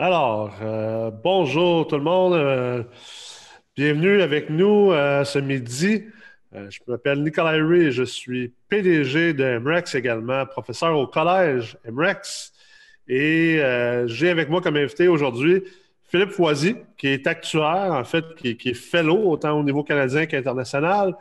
Alors, euh, bonjour tout le monde. Euh, bienvenue avec nous euh, ce midi. je m'appelle Nicolas Ray, je suis PDG de MREX également, professeur au collège MREX. Et j'ai avec moi comme invité aujourd'hui Philippe Foisy, qui est actuaire, en fait, qui, qui, est fellow autant au niveau canadien qu'international,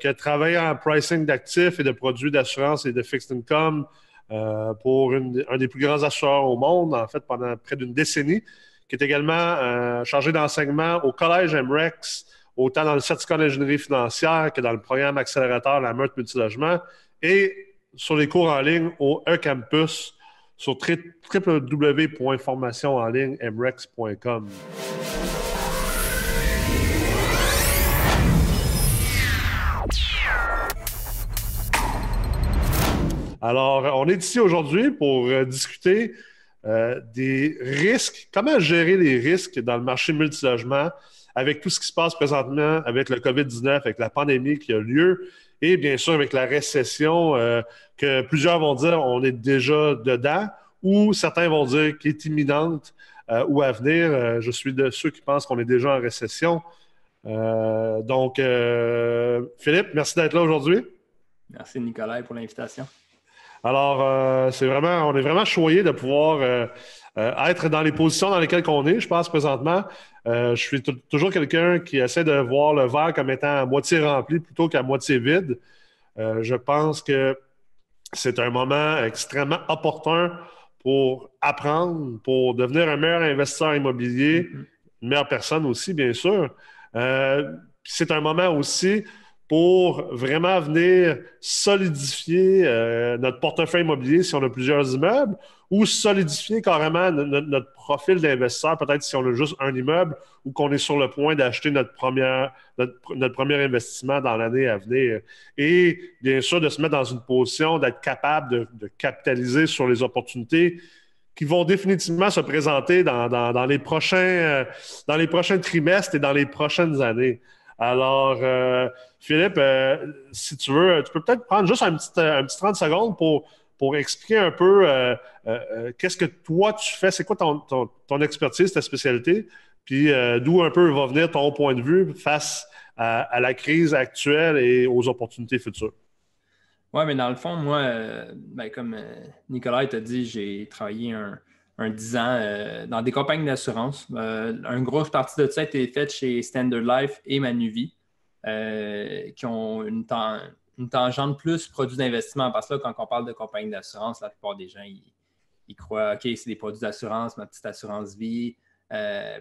qui a travaillé en pricing d'actifs et de produits d'assurance et de fixed income euh, pour un des plus grands assureurs au monde, en fait, pendant près d'une décennie, qui est également euh, chargé d'enseignement au Collège MREX, autant dans le certificat d'ingénierie financière que dans le programme accélérateur La Meurtre Multilogement, et sur les cours en ligne au e-campus sur www.formationenligne.mrex.com. Alors, on est ici aujourd'hui pour euh, discuter euh, des risques, comment gérer les risques dans le marché multilogement avec tout ce qui se passe présentement avec le COVID-19, avec la pandémie qui a lieu et bien sûr avec la récession euh, que plusieurs vont dire on est déjà dedans ou certains vont dire qu'elle est imminente ou à venir. je suis de ceux qui pensent qu'on est déjà en récession. donc, Philippe, merci d'être là aujourd'hui. Merci Nicolas pour l'invitation. Alors, euh, c'est vraiment, on est vraiment choyé de pouvoir euh, euh, être dans les positions dans lesquelles on est. Je pense présentement, je suis toujours quelqu'un qui essaie de voir le verre comme étant à moitié rempli plutôt qu'à moitié vide. je pense que c'est un moment extrêmement opportun pour apprendre, pour devenir un meilleur investisseur immobilier, mm-hmm. une meilleure personne aussi, bien sûr. c'est un moment aussi pour vraiment venir solidifier euh, notre portefeuille immobilier si on a plusieurs immeubles ou solidifier carrément notre, profil d'investisseur, peut-être si on a juste un immeuble ou qu'on est sur le point d'acheter notre, notre, premier investissement dans l'année à venir. Et bien sûr, de se mettre dans une position d'être capable de, capitaliser sur les opportunités qui vont définitivement se présenter dans, les prochains, euh, dans les prochains trimestres et dans les prochaines années. Alors, euh, Philippe, euh, si tu veux, tu peux peut-être prendre juste un petit, un petit 30 secondes pour, pour expliquer un peu euh, qu'est-ce que toi tu fais, c'est quoi ton, expertise, ta spécialité, puis d'où un peu va venir ton point de vue face à, la crise actuelle et aux opportunités futures? Oui, mais dans le fond, moi, ben, comme Nicolas t'a dit, j'ai travaillé un, un 10 ans euh, dans des compagnies d'assurance. Euh, une grosse partie de ça a été faite chez Standard Life et Manuvie, euh, qui ont une, tangente plus produits d'investissement. Parce que là, quand on parle de compagnies d'assurance, la plupart des gens, ils, croient, OK, c'est des produits d'assurance, ma petite assurance vie.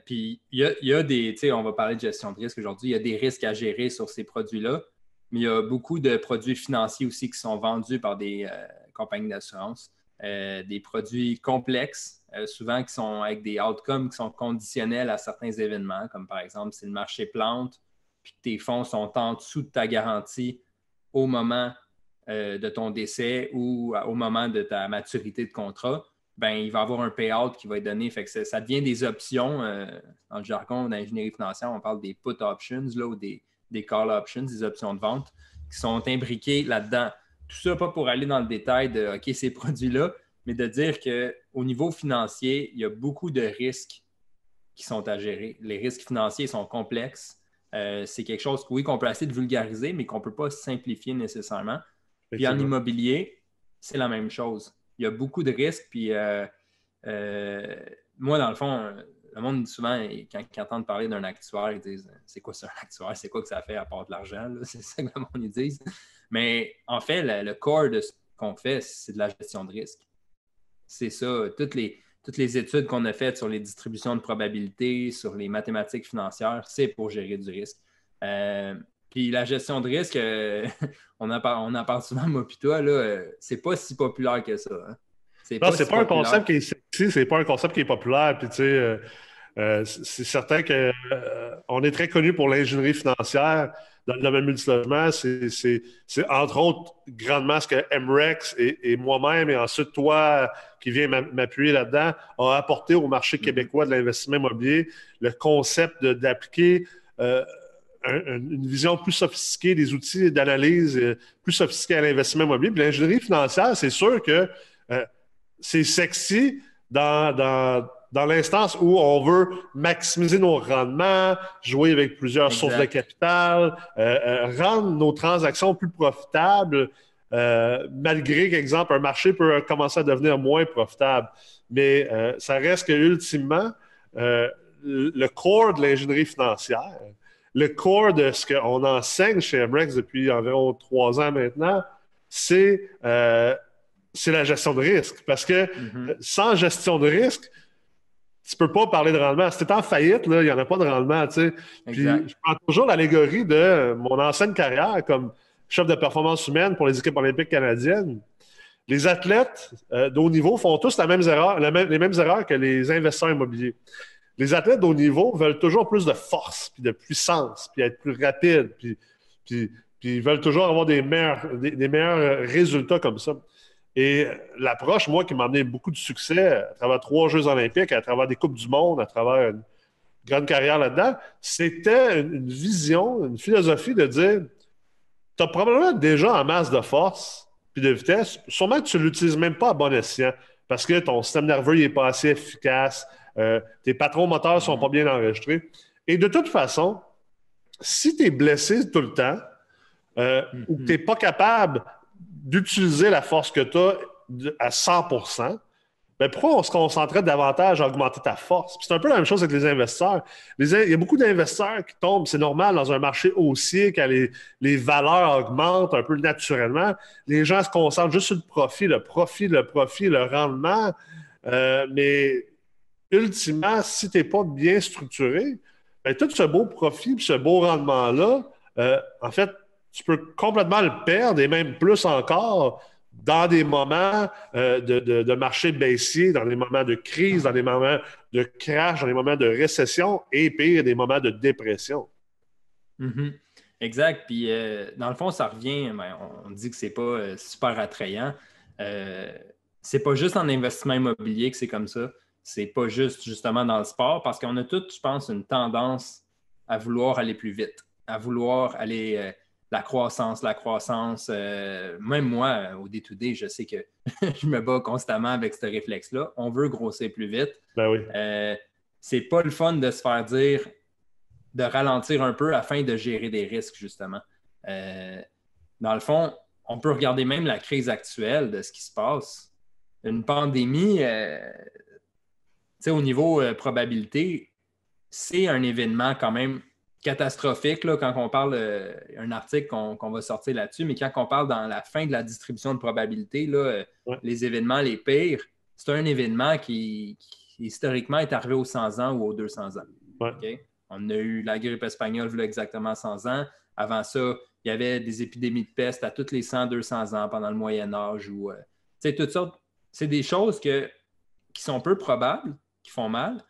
puis il y a, des, tu sais, on va parler de gestion de risque aujourd'hui, il y a des risques à gérer sur ces produits-là, mais il y a beaucoup de produits financiers aussi qui sont vendus par des compagnies d'assurance. des produits complexes euh, souvent qui sont avec des outcomes qui sont conditionnels à certains événements, comme par exemple si le marché plante, puis que tes fonds sont en dessous de ta garantie au moment euh, de ton décès ou au moment de ta maturité de contrat, ben, il va y avoir un payout qui va être donné. Fait ça devient des options. Euh, dans le jargon d'ingénierie financière, on parle des put options là, ou des, des call options, des options de vente qui sont imbriquées là-dedans. Tout ça, pas pour aller dans le détail de OK, ces produits-là, mais de dire qu'au niveau financier, il y a beaucoup de risques qui sont à gérer. Les risques financiers sont complexes. Euh, c'est quelque chose, oui, qu'on peut essayer de vulgariser, mais qu'on ne peut pas simplifier nécessairement. Puis en immobilier, c'est la même chose. Il y a beaucoup de risques. Puis euh, euh, moi, dans le fond, le monde souvent, quand ils entendent parler d'un actuaire, ils disent C'est quoi ça, un actuaire? C'est quoi que ça fait à part de l'argent C'est ça que le monde ils disent. Mais en fait, le, le corps de ce qu'on fait, c'est de la gestion de risque c'est ça. Toutes les, toutes les études qu'on a faites sur les distributions de probabilités, sur les mathématiques financières, c'est pour gérer du risque. Euh, puis la gestion de risque, euh, on, en parle, on en parle souvent, moi puis toi, là, euh, c'est pas si populaire que ça. Hein. C'est pas, pas un concept qui est sexy, c'est pas un concept qui est populaire. Puis tu sais, c'est certain qu'on est très connu pour l'ingénierie financière dans le domaine multilogement, c'est entre autres grandement ce que MREX et, moi-même, et ensuite toi qui viens m'appuyer là-dedans, a apporté au marché mm-hmm. québécois de l'investissement immobilier le concept d'appliquer euh, une vision plus sophistiquée des outils d'analyse euh, plus sophistiqués à l'investissement immobilier. L'ingénierie financière, c'est sûr que euh, c'est sexy dans, dans l'instance où on veut maximiser nos rendements, jouer avec plusieurs sources de capital, euh, euh, rendre nos transactions plus profitables, euh, malgré qu'exemple, un marché peut commencer à devenir moins profitable. Mais ça reste que ultimement, le corps de l'ingénierie financière, le corps de ce qu'on enseigne chez MREX depuis environ trois ans maintenant, c'est c'est la gestion de risque. Parce que mm-hmm. sans gestion de risque, tu peux pas parler de rendement. Si tu es en faillite, il n'y en a pas de rendement. Tu Puis, je prends toujours l'allégorie de mon ancienne carrière comme chef de performance humaine pour les équipes olympiques canadiennes. Les athlètes euh, de haut niveau font tous la même erreur, les mêmes erreurs que les investisseurs immobiliers. Les athlètes de haut niveau veulent toujours plus de force, puis de puissance, puis être plus rapides, puis, puis, ils veulent toujours avoir des meilleurs, des meilleurs résultats comme ça. Et l'approche, moi, qui m'a amené beaucoup de succès à travers trois Jeux olympiques, à travers des Coupes du Monde, à travers une grande carrière là-dedans, c'était une, vision, une philosophie de dire tu as probablement déjà en masse de force puis de vitesse, sûrement que tu ne l'utilises même pas à bon escient parce que ton système nerveux n'est pas assez efficace, euh, tes patrons moteurs ne sont pas bien enregistrés. Et de toute façon, si tu es blessé tout le temps, euh, ou que tu n'es pas capable d'utiliser la force que tu as à 100 mais ben, pourquoi on se concentrait davantage à augmenter ta force? C'est un peu la même chose avec les investisseurs. il y a beaucoup d'investisseurs qui tombent, c'est normal, dans un marché haussier, quand les, valeurs augmentent un peu naturellement. Les gens se concentrent juste sur le profit, le profit, le profit, le rendement. Euh, mais ultimement, si tu n'es pas bien structuré, ben, tout ce beau profit, ce beau rendement-là, euh, en fait, tu peux complètement le perdre et même plus encore dans des moments euh, de, marché baissier, dans des moments de crise, dans des moments de crash, dans des moments de récession et pire, des moments de dépression. Mm-hmm. Exact. Puis, euh, dans le fond, ça revient, ben, on dit que c'est pas euh, super attrayant. c'est pas juste en investissement immobilier que c'est comme ça. C'est pas juste justement dans le sport parce qu'on a tous, je pense, une tendance à vouloir aller plus vite, à vouloir aller la croissance, la croissance. Euh, même moi, au D2D, je sais que je me bats constamment avec ce réflexe-là. On veut grossir plus vite. Ben oui. Euh, c'est pas le fun de se faire dire de ralentir un peu afin de gérer des risques, justement. Euh, dans le fond, on peut regarder même la crise actuelle de ce qui se passe. Une pandémie, au niveau probabilité, c'est un événement quand même catastrophique là, quand on parle, euh, un article qu'on va sortir là-dessus, mais quand on parle dans la fin de la distribution de probabilité, là, euh, les événements les pires, c'est un événement qui, historiquement est arrivé aux 100 ans ou aux 200 ans. On a eu la grippe espagnole il exactement 100 ans. Avant ça, il y avait des épidémies de peste à tous les 100-200 ans pendant le Moyen Âge. Ou, euh, toutes sortes. C'est des choses que, qui sont peu probables, qui font mal,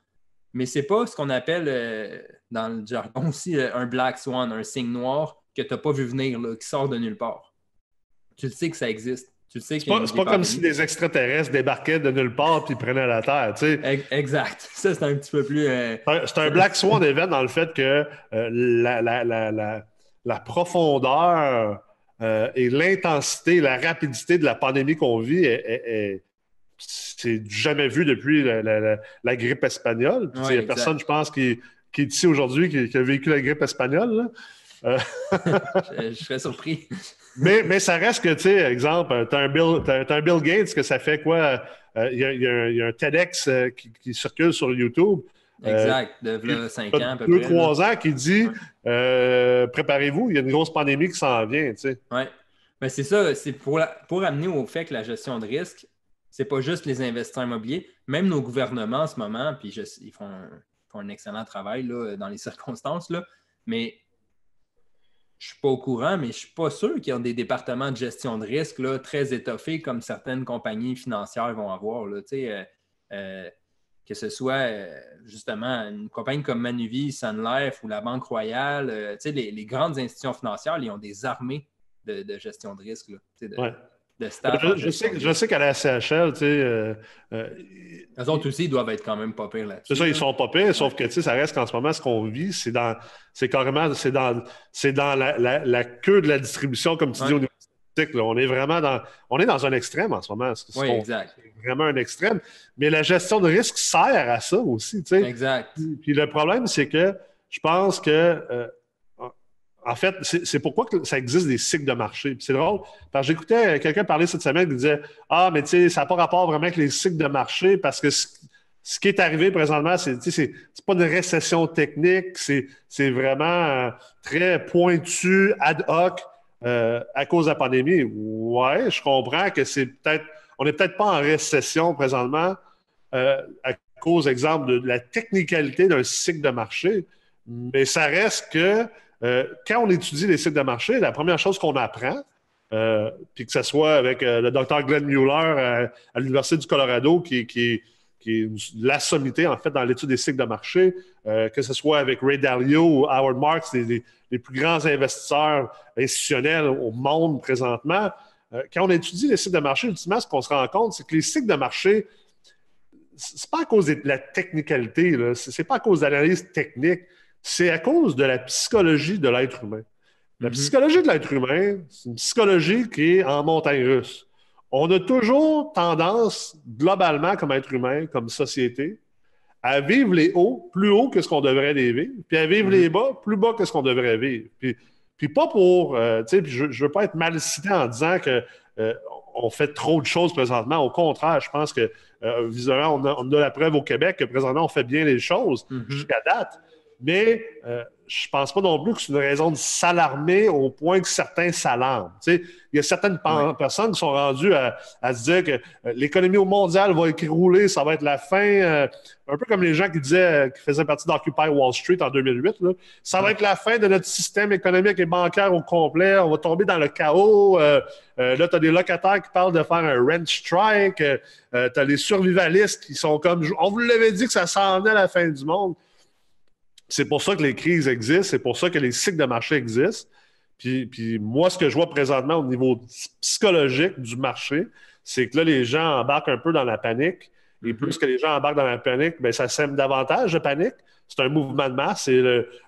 mais c'est pas ce qu'on appelle euh, dans le jargon aussi euh, un black swan, un signe noir que tu n'as pas vu venir, qui sort de nulle part. Tu le sais que ça existe. Tu sais c'est pas, comme si des extraterrestres débarquaient de nulle part et prenaient la Terre. Exact. Ça, c'est un petit peu plus. Euh, c'est un, Black Swan event dans le fait que la, la, profondeur et l'intensité, la rapidité de la pandémie qu'on vit est, c'est jamais vu depuis la, grippe espagnole. Il n'y a personne, je pense, qui, qui est ici aujourd'hui qui, a vécu la grippe espagnole. Euh, je, serais surpris. mais, mais ça reste que, tu sais, exemple, tu as, un Bill Gates que ça fait quoi? Euh, il y, a un TEDx euh, qui, circule sur YouTube. Exact, de 5 ans à peu près. 2-3 ans qui dit préparez-vous, il y a une grosse pandémie qui s'en vient. Tu sais. Oui. Mais c'est ça, c'est pour, pour amener au fait que la gestion de risque, c'est pas juste les investisseurs immobiliers, même nos gouvernements en ce moment, puis ils font un, excellent travail là, dans les circonstances, là, mais je ne suis pas au courant, mais je ne suis pas sûr qu'ils ont des départements de gestion de risque là, très étoffés comme certaines compagnies financières vont avoir. Là, euh, euh, que ce soit euh, justement une compagnie comme Manuvie, Sun Life ou la Banque Royale, les, les, grandes institutions financières, ils ont des armées de, gestion de risque. Là, je, sais, je sais qu'à la CHL, tu sais. Euh, euh, Les autres aussi, ils doivent être quand même pas pires là-dessus. C'est ça, ils sont pas pires, sauf que, tu sais, ça reste qu'en ce moment, ce qu'on vit, c'est dans. C'est carrément. C'est dans, c'est dans la, la, queue de la distribution, comme tu dis, au niveau optique. On est vraiment dans, on est dans un extrême en ce moment. oui, exact. Vraiment un extrême. Mais la gestion de risque sert à ça aussi. Tu sais. Exact. Puis, le problème, c'est que je pense que, euh, en fait, c'est pourquoi ça existe des cycles de marché. c'est drôle, parce que j'écoutais quelqu'un parler cette semaine qui disait Ah, mais tu sais, ça n'a pas rapport vraiment avec les cycles de marché parce que ce qui est arrivé présentement, c'est c'est pas une récession technique, c'est vraiment euh, très pointu, ad hoc euh, à cause de la pandémie. Ouais, je comprends que c'est peut-être, on n'est peut-être pas en récession présentement euh, à cause, exemple, de, la technicalité d'un cycle de marché, mais ça reste que quand on étudie les cycles de marché, la première chose qu'on apprend, puis que ce soit avec le docteur Glenn Mueller à, l'Université du Colorado, qui, est la sommité, en fait, dans l'étude des cycles de marché, euh, que ce soit avec Ray Dalio ou Howard Marks, les, plus grands investisseurs institutionnels au monde présentement. Euh, quand on étudie les cycles de marché, ultimement, ce qu'on se rend compte, c'est que les cycles de marché, c'est pas à cause de la technicalité, c'est pas à cause d'analyse technique, c'est à cause de la psychologie de l'être humain. La mm-hmm. psychologie de l'être humain, c'est une psychologie qui est en montagne russe on a toujours tendance, globalement, comme être humain, comme société, à vivre les hauts plus haut que ce qu'on devrait les vivre, puis à vivre les mhm. bas plus bas que ce qu'on devrait vivre. Puis, puis pas pour, euh, tu sais, je, ne veux pas être mal cité en disant que euh, on fait trop de choses présentement. Au contraire, je pense que euh, visiblement, on a, on a, la preuve au Québec que présentement, on fait bien les choses mhm. jusqu'à date. Mais je pense pas non plus que c'est une raison de s'alarmer au point que certains s'alarment. il y a certaines personnes qui sont rendues à, se dire que euh, l'économie mondiale va écrouler, ça va être la fin. Euh, un peu comme les gens qui disaient, euh, qui faisaient partie d'Occupy Wall Street en 2008. Ça va être la fin de notre système économique et bancaire au complet. On va tomber dans le chaos. là, tu as des locataires qui parlent de faire un rent strike. tu as les survivalistes qui sont comme, on vous l'avait dit que ça s'en venait à la fin du monde. C'est pour ça que les crises existent, c'est pour ça que les cycles de marché existent. Puis, moi, ce que je vois présentement au niveau psychologique du marché, c'est que là, les gens embarquent un peu dans la panique. Et plus que les gens embarquent dans la panique, bien, ça sème davantage de panique. C'est un mouvement de masse, c'est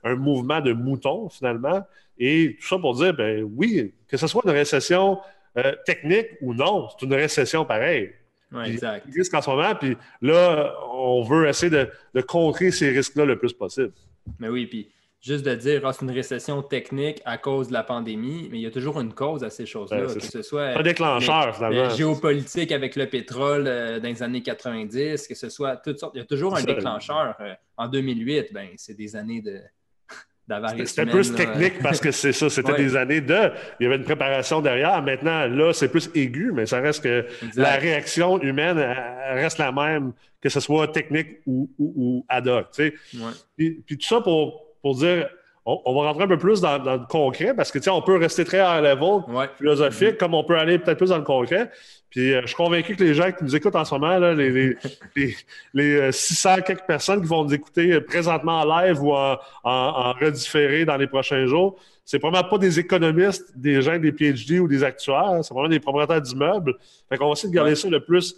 un mouvement de mouton, finalement. Et tout ça pour dire, ben oui, que ce soit une récession euh, technique ou non, c'est une récession pareille. Oui, exact. risque en ce moment, puis là, on veut essayer de, de contrer ces risques-là le plus possible. Mais oui, puis juste de dire, ah, c'est une récession technique à cause de la pandémie, mais il y a toujours une cause à ces choses-là, que ce soit un déclencheur, finalement. géopolitique avec le pétrole euh, dans les années 90, que ce soit toutes sortes. Il y a toujours un déclencheur. Euh, en 2008, ben, c'est des années de. C'était plus technique parce que c'est ça, c'était des années de. Il y avait une préparation derrière. Maintenant, là, c'est plus aigu, mais ça reste que la réaction humaine reste la même, que ce soit technique ou, ou, ad hoc. Tu puis, tout ça pour, pour dire on, va rentrer un peu plus dans, le concret parce que, on peut rester très high level, philosophique, comme on peut aller peut-être plus dans le concret. Puis euh, je suis convaincu que les gens qui nous écoutent en ce moment, les, les, 600 euh, quelques personnes qui vont nous écouter euh, présentement en live ou en, en, redifféré dans les prochains jours, c'est probablement pas des économistes, des gens des PhD ou des actuaires, c'est vraiment des propriétaires d'immeubles. Fait qu'on va essayer de garder ça le plus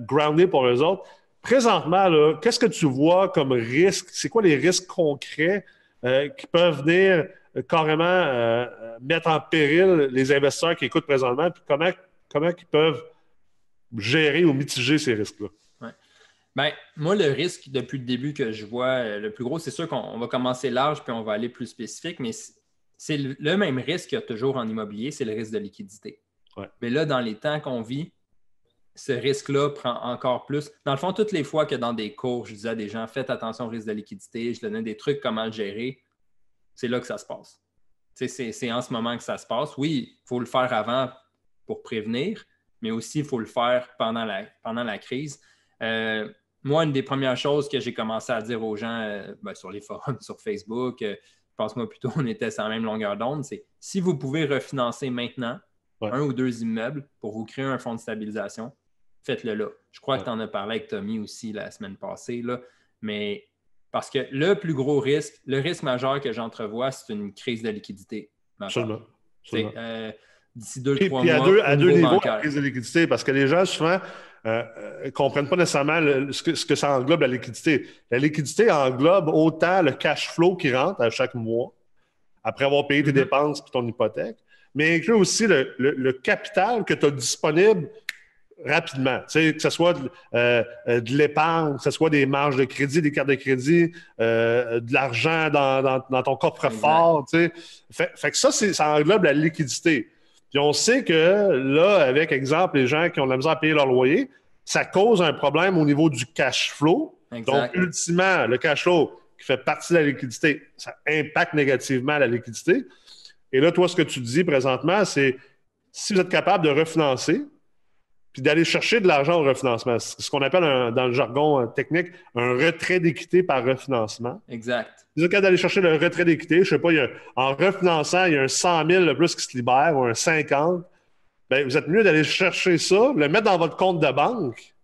groundé pour eux autres. Présentement, qu'est-ce que tu vois comme risque? C'est quoi les risques concrets euh, qui peuvent venir euh, carrément euh, mettre en péril les investisseurs qui écoutent présentement, puis comment, comment ils peuvent gérer ou mitiger ces risques-là? Bien, moi, le risque depuis le début que je vois, le plus gros, c'est sûr qu'on va commencer large puis on va aller plus spécifique, mais c'est le même risque qu'il y a toujours en immobilier, c'est le risque de liquidité. Mais là, dans les temps qu'on vit, ce risque-là prend encore plus. Dans le fond, toutes les fois que dans des cours, je disais à des gens, faites attention au risque de liquidité, je donnais des trucs comment le gérer, c'est là que ça se passe. C'est en ce moment que ça se passe. Oui, il faut le faire avant pour prévenir, mais aussi il faut le faire pendant la, pendant la crise. Euh, moi, une des premières choses que j'ai commencé à dire aux gens euh, ben, sur les forums, sur Facebook, euh, je pense moi plutôt on était sur la même longueur d'onde, c'est si vous pouvez refinancer maintenant un ou deux immeubles pour vous créer un fonds de stabilisation, faites-le là. Je crois que tu en as parlé avec Tommy aussi la semaine passée, là, mais parce que le plus gros risque, le risque majeur que j'entrevois, c'est une crise de liquidité. Absolument. Euh, d'ici deux, trois mois. Puis à deux, à deux niveaux, la crise de liquidité, parce que les gens, souvent, ne euh, euh, comprennent pas nécessairement ce, que, ce, que, ça englobe la liquidité. La liquidité englobe autant le cash flow qui rentre à chaque mois, après avoir payé tes mm-hmm. dépenses et ton hypothèque, mais inclut aussi le, capital que tu as disponible rapidement. Tu sais, que ce soit de, euh, euh, l'épargne, que ce soit des marges de crédit, des cartes de crédit, euh, de l'argent dans, ton coffre-fort. Tu sais. fait, que ça, ça englobe la liquidité. Puis on sait que là, avec exemple, les gens qui ont de la misère à payer leur loyer, ça cause un problème au niveau du cash flow. Donc, ultimement, le cash flow qui fait partie de la liquidité, ça impacte négativement la liquidité. Et là, toi, ce que tu dis présentement, c'est si vous êtes capable de refinancer, puis d'aller chercher de l'argent au refinancement. C'est ce qu'on appelle dans le jargon euh, technique un retrait d'équité par refinancement. Exact. Si vous êtes capable d'aller chercher le retrait d'équité, je ne sais pas, en refinançant, il y a un 100 000 de plus qui se libère ou un 50 bien, vous êtes mieux d'aller chercher ça, le mettre dans votre compte de banque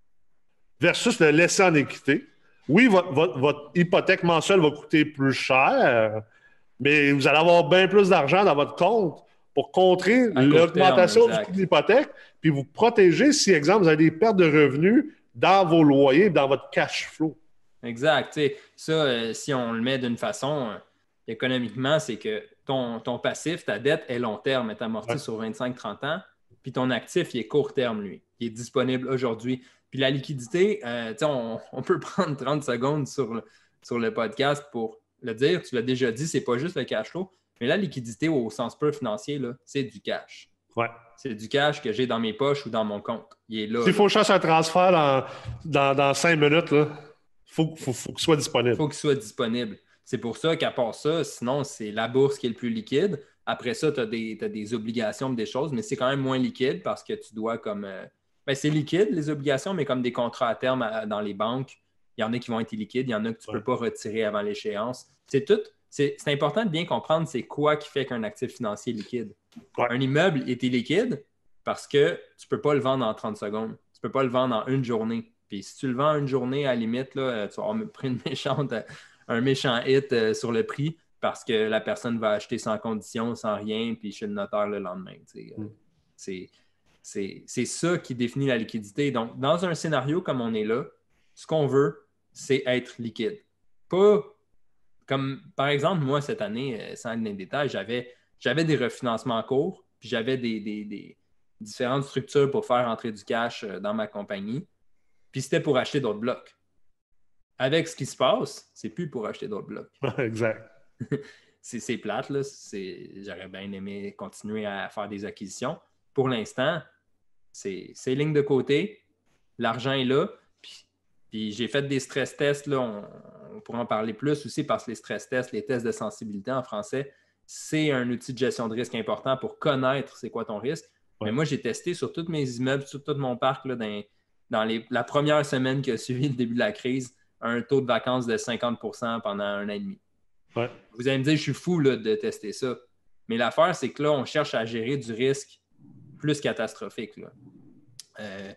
versus le laisser en équité. Oui, votre, hypothèque mensuelle va coûter plus cher, mais vous allez avoir bien plus d'argent dans votre compte pour contrer l'augmentation du coût de l'hypothèque, puis vous protéger si, exemple, vous avez des pertes de revenus dans vos loyers, dans votre cash flow. Exact. ça, euh, si on le met d'une façon, euh, économiquement, c'est que ton, ton, passif, ta dette est long terme, est amortie sur 25-30 ans, puis ton actif, il est court terme, lui. Il est disponible aujourd'hui. Puis la liquidité, euh, on, on, peut prendre 30 secondes sur le, sur le podcast pour le dire. Tu l'as déjà dit, c'est pas juste le cash flow, mais la liquidité au sens pur financier, c'est du cash. Ouais. C'est du cash que j'ai dans mes poches ou dans mon compte. Il est là. S'il faut chercher un transfert dans, dans, cinq minutes, il faut, faut, qu'il soit disponible. Il faut qu'il soit disponible. C'est pour ça qu'à part ça, sinon, c'est la bourse qui est le plus liquide. Après ça, tu as, des obligations, des choses, mais c'est quand même moins liquide parce que tu dois comme. Euh, ben, c'est liquide, les obligations, mais comme des contrats à terme dans les banques, il y en a qui vont être liquides, il y en a que tu ne peux pas retirer avant l'échéance. C'est tout. C'est important de bien comprendre c'est quoi qui fait qu'un actif financier est liquide. Un immeuble est illiquide parce que tu ne peux pas le vendre en 30 secondes. Tu ne peux pas le vendre en une journée. Puis si tu le vends en une journée, à la limite, là, tu vas avoir pris une méchante, un méchant hit euh, sur le prix parce que la personne va acheter sans condition, sans rien, puis chez le notaire le lendemain. Mm. C'est ça qui définit la liquidité. Donc, dans un scénario comme on est là, ce qu'on veut, c'est être liquide. Pas comme, par exemple, moi, cette année, euh, sans aller dans les détails, j'avais, j'avais des refinancements en cours, puis j'avais des, différentes structures pour faire entrer du cash euh, dans ma compagnie, puis c'était pour acheter d'autres blocs. Avec ce qui se passe, c'est plus pour acheter d'autres blocs. exact. c'est, plate, là. j'aurais bien aimé continuer à faire des acquisitions. Pour l'instant, c'est, c'est ligne de côté, l'argent est là, puis j'ai fait des stress tests, là, on, pourra en parler plus aussi parce que les stress tests, les tests de sensibilité en français, c'est un outil de gestion de risque important pour connaître c'est quoi ton risque. Mais moi, j'ai testé sur tous mes immeubles, sur tout mon parc, là, dans, la première semaine qui a suivi le début de la crise, un taux de vacances de 50% pendant un an et demi. Vous allez me dire, je suis fou de tester ça. Mais l'affaire, c'est que là, on cherche à gérer du risque plus catastrophique. Là. Euh,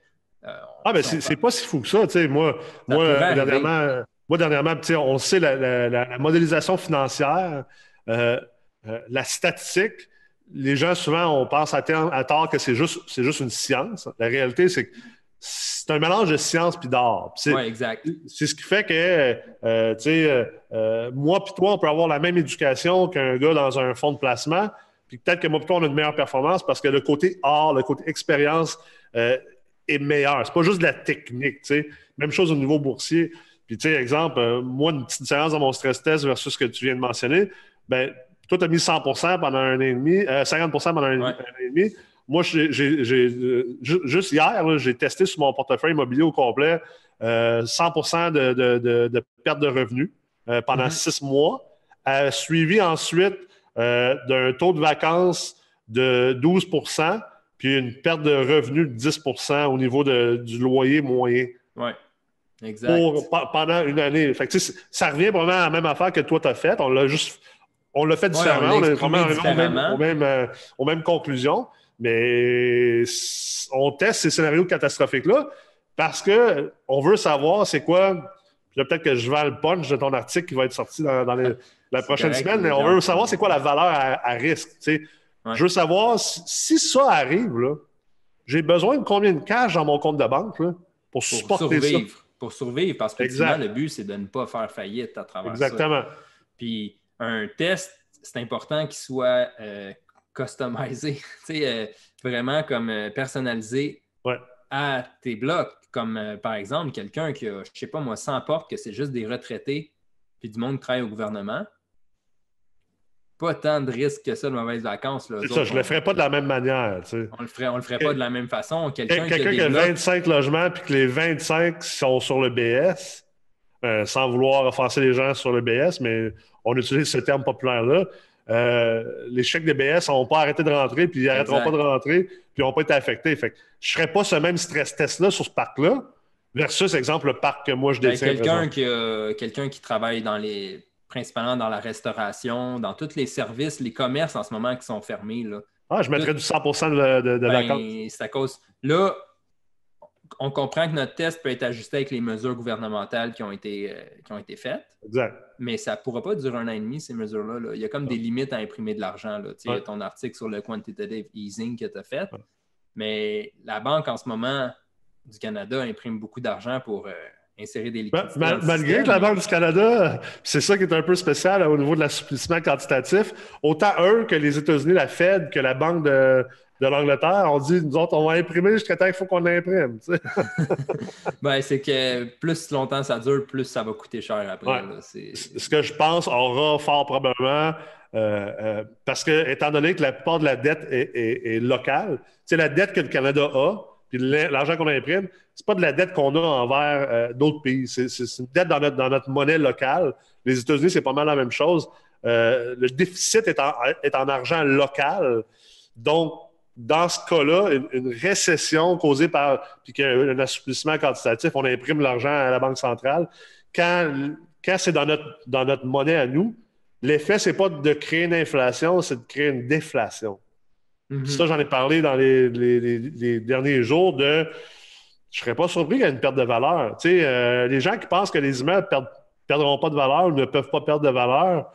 ah, ben c'est pas si fou que ça. Moi, moi dernièrement, moi, dernièrement, on sait la, modélisation financière, euh, euh, la statistique. Les gens, souvent, on pense à, à tort que c'est juste, juste une science. La réalité, c'est que c'est un mélange de science puis d'art. Oui, exact. C'est ce qui fait que, tu sais, moi puis toi, on peut avoir la même éducation qu'un gars dans un fonds de placement. Puis peut-être que moi puis toi, on a une meilleure performance parce que le côté art, le côté expérience, est meilleur. C'est pas juste de la technique. Même chose au niveau boursier. Puis, tu sais, exemple, euh, moi, une petite différence dans mon stress test versus ce que tu viens de mentionner, ben, toi, tu as mis 100 pendant un an et demi, 50% euh, pendant un, an et demi. Moi, j'ai, euh, juste hier, j'ai testé sur mon portefeuille immobilier au complet 100 de, de, de, perte de revenus pendant mm-hmm. six mois, suivi ensuite d'un taux de vacances de 12 puis une perte de revenus de 10% au niveau du loyer moyen. Oui, exact. pendant une année. Fait ça revient vraiment à la même affaire que toi, tu as fait. On l'a juste on l'a fait différemment. on, est vraiment arrivé aux mêmes, euh, aux mêmes conclusions. Mais on teste ces scénarios catastrophiques-là parce qu'on veut savoir c'est quoi. peut-être que je vais le punch de ton article qui va être sorti dans, la prochaine semaine, mais on veut savoir c'est quoi la valeur à, à risque. Je veux savoir si, ça arrive, j'ai besoin de combien de cash dans mon compte de banque pour, supporter survivre, ça. Pour survivre, parce que le but, c'est de ne pas faire faillite à travers Exactement. Puis un test, c'est important qu'il soit euh, customisé, euh, vraiment comme euh, personnalisé à tes blocs. Comme euh, par exemple, quelqu'un qui a, je sais pas moi, 100 portes, que c'est juste des retraités, puis du monde qui travaille au gouvernement. Pas tant de risques que ça de mauvaises vacances. C'est ça, je ne le ferais pas de la même manière. On le ferait, on le ferait pas de la même façon. Quelqu'un qui, a, 25 logements puis que les 25 sont sur le BS, sans vouloir offenser les gens sur le BS, mais on utilise ce terme populaire-là. Euh, les chèques des BS n'ont pas arrêté de rentrer, puis ils n'arrêteront pas de rentrer, puis ils n'ont pas été affectés. Fait je ne ferais pas ce même stress test-là sur ce parc-là, versus, exemple, le parc que moi je ben, détiens. quelqu'un qui, quelqu'un qui travaille dans les principalement dans la restauration, dans tous les services, les commerces en ce moment qui sont fermés. Là. Ah, je mettrais du 100 de, de, de ben, C'est à cause. Là, on comprend que notre test peut être ajusté avec les mesures gouvernementales qui ont été, euh, qui ont été faites. Exact. Mais ça ne pourra pas durer un an et demi, ces mesures-là. Il y a comme des limites à imprimer de l'argent. Tu sais, ton article sur le quantitative easing que tu as fait. Mais la banque, en ce moment, du Canada imprime beaucoup d'argent pour euh, insérer des ben, liquidités. malgré que la Banque du Canada, c'est ça qui est un peu spécial au niveau de l'assouplissement quantitatif, autant eux que les États-Unis, la Fed, que la Banque de, de l'Angleterre, on dit, nous autres, on va imprimer jusqu'à temps qu'il faut qu'on l'imprime. ben, c'est que plus longtemps ça dure, plus ça va coûter cher après. Ce que je pense aura fort probablement, euh, euh, parce que, étant donné que la plupart de la dette est, locale, c'est la dette que le Canada a, puis l'argent qu'on imprime, c'est pas de la dette qu'on a envers euh, d'autres pays. C'est une dette dans notre, dans notre monnaie locale. Les États-Unis, c'est pas mal la même chose. le déficit est en, est en argent local. Donc, dans ce cas-là, une, récession causée par, puis un assouplissement quantitatif, on imprime l'argent à la Banque centrale. Quand, quand c'est dans notre, dans notre monnaie à nous, l'effet, c'est pas de créer une inflation, c'est de créer une déflation. Mm-hmm. Ça, j'en ai parlé dans les, les, derniers jours de. Je serais pas surpris qu'il y ait une perte de valeur. Tu sais, euh, les gens qui pensent que les immeubles ne perdront pas de valeur ou ne peuvent pas perdre de valeur,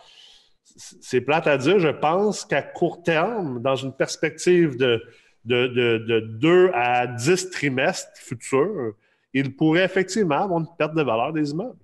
c'est plate à dire, je pense qu'à court terme, dans une perspective de, de, 2 à 10 trimestres futurs, il pourrait effectivement avoir une perte de valeur des immeubles.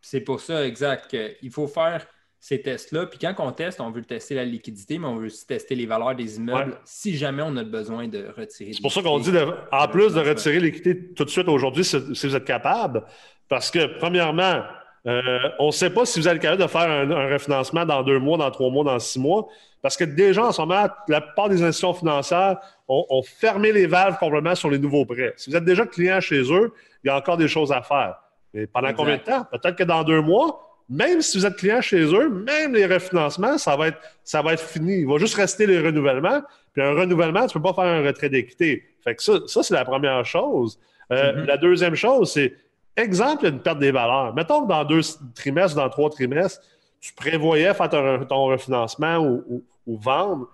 C'est pour ça, exact, qu'il faut faire ces tests-là. Puis quand on teste, on veut tester la liquidité, mais on veut aussi tester les valeurs des immeubles si jamais on a besoin de retirer. C'est pour ça qu'on dit, en plus de retirer l'équité tout de suite aujourd'hui, si vous êtes capable, parce que premièrement, euh, on ne sait pas si vous allez capable de faire un, refinancement dans deux mois, dans trois mois, dans six mois, parce que déjà, en ce moment, la plupart des institutions financières ont, fermé les valves complètement sur les nouveaux prêts. Si vous êtes déjà client chez eux, il y a encore des choses à faire. Mais pendant combien de temps? Peut-être que dans deux mois, même si vous êtes client chez eux, même les refinancements, ça va être, ça va être fini. Il va juste rester les renouvellements. Puis un renouvellement, tu ne peux pas faire un retrait d'équité. Fait que ça, ça c'est la première chose. Euh, mm-hmm. La deuxième chose, c'est Exemple, il y a une perte des valeurs. Mettons que dans deux trimestres, dans trois trimestres, tu prévoyais faire ton, refinancement ou, vendre.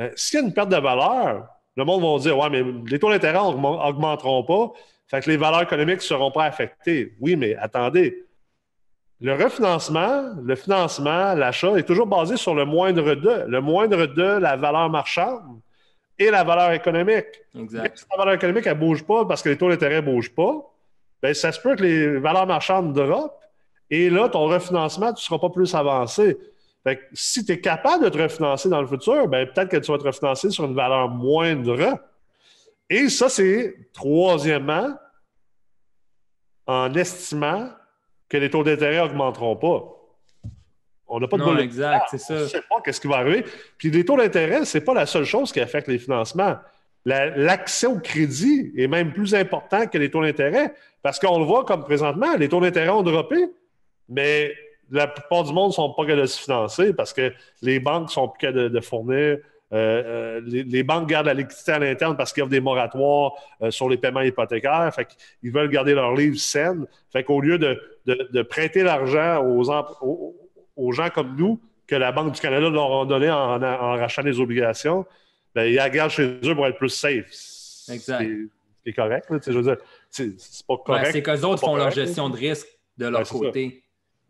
Euh, s'il y a une perte de valeur, le monde va dire Ouais, mais les taux d'intérêt n'augmenteront pas, fait que les valeurs économiques ne seront pas affectées. Oui, mais attendez. Le refinancement, le financement, l'achat est toujours basé sur le moindre de. Le moindre de la valeur marchande et la valeur économique. Exact. Si la valeur économique, elle ne bouge pas parce que les taux d'intérêt ne bougent pas, ben, ça se peut que les valeurs marchandes drop et là, ton refinancement, tu ne seras pas plus avancé. Fait que si tu es capable de te refinancer dans le futur, ben, peut-être que tu vas te refinancer sur une valeur moindre. Et ça, c'est troisièmement, en estimant que les taux d'intérêt n'augmenteront pas. On n'a pas de non, exact, c'est ça. On ne sait pas qu'est-ce qui va arriver. Puis les taux d'intérêt, ce n'est pas la seule chose qui affecte les financements. L'accès au crédit est même plus important que les taux d'intérêt. Parce qu'on le voit comme présentement, les taux d'intérêt ont droppé, mais la plupart du monde ne sont pas capables de se financer parce que les banques sont plus capables de, fournir. Euh, euh, les, banques gardent la liquidité à l'interne parce qu'ils offrent des moratoires euh, sur les paiements hypothécaires. Fait qu'ils veulent garder leurs livres saines. Fait qu'au lieu de, prêter l'argent aux, aux, gens comme nous, que la Banque du Canada leur a donné en, rachetant des obligations, ben, ils la gardent chez eux pour être plus safe. Exact. C'est correct. je veux dire, c'est pas correct. c'est qu'eux autres font leur gestion de risque de leur côté.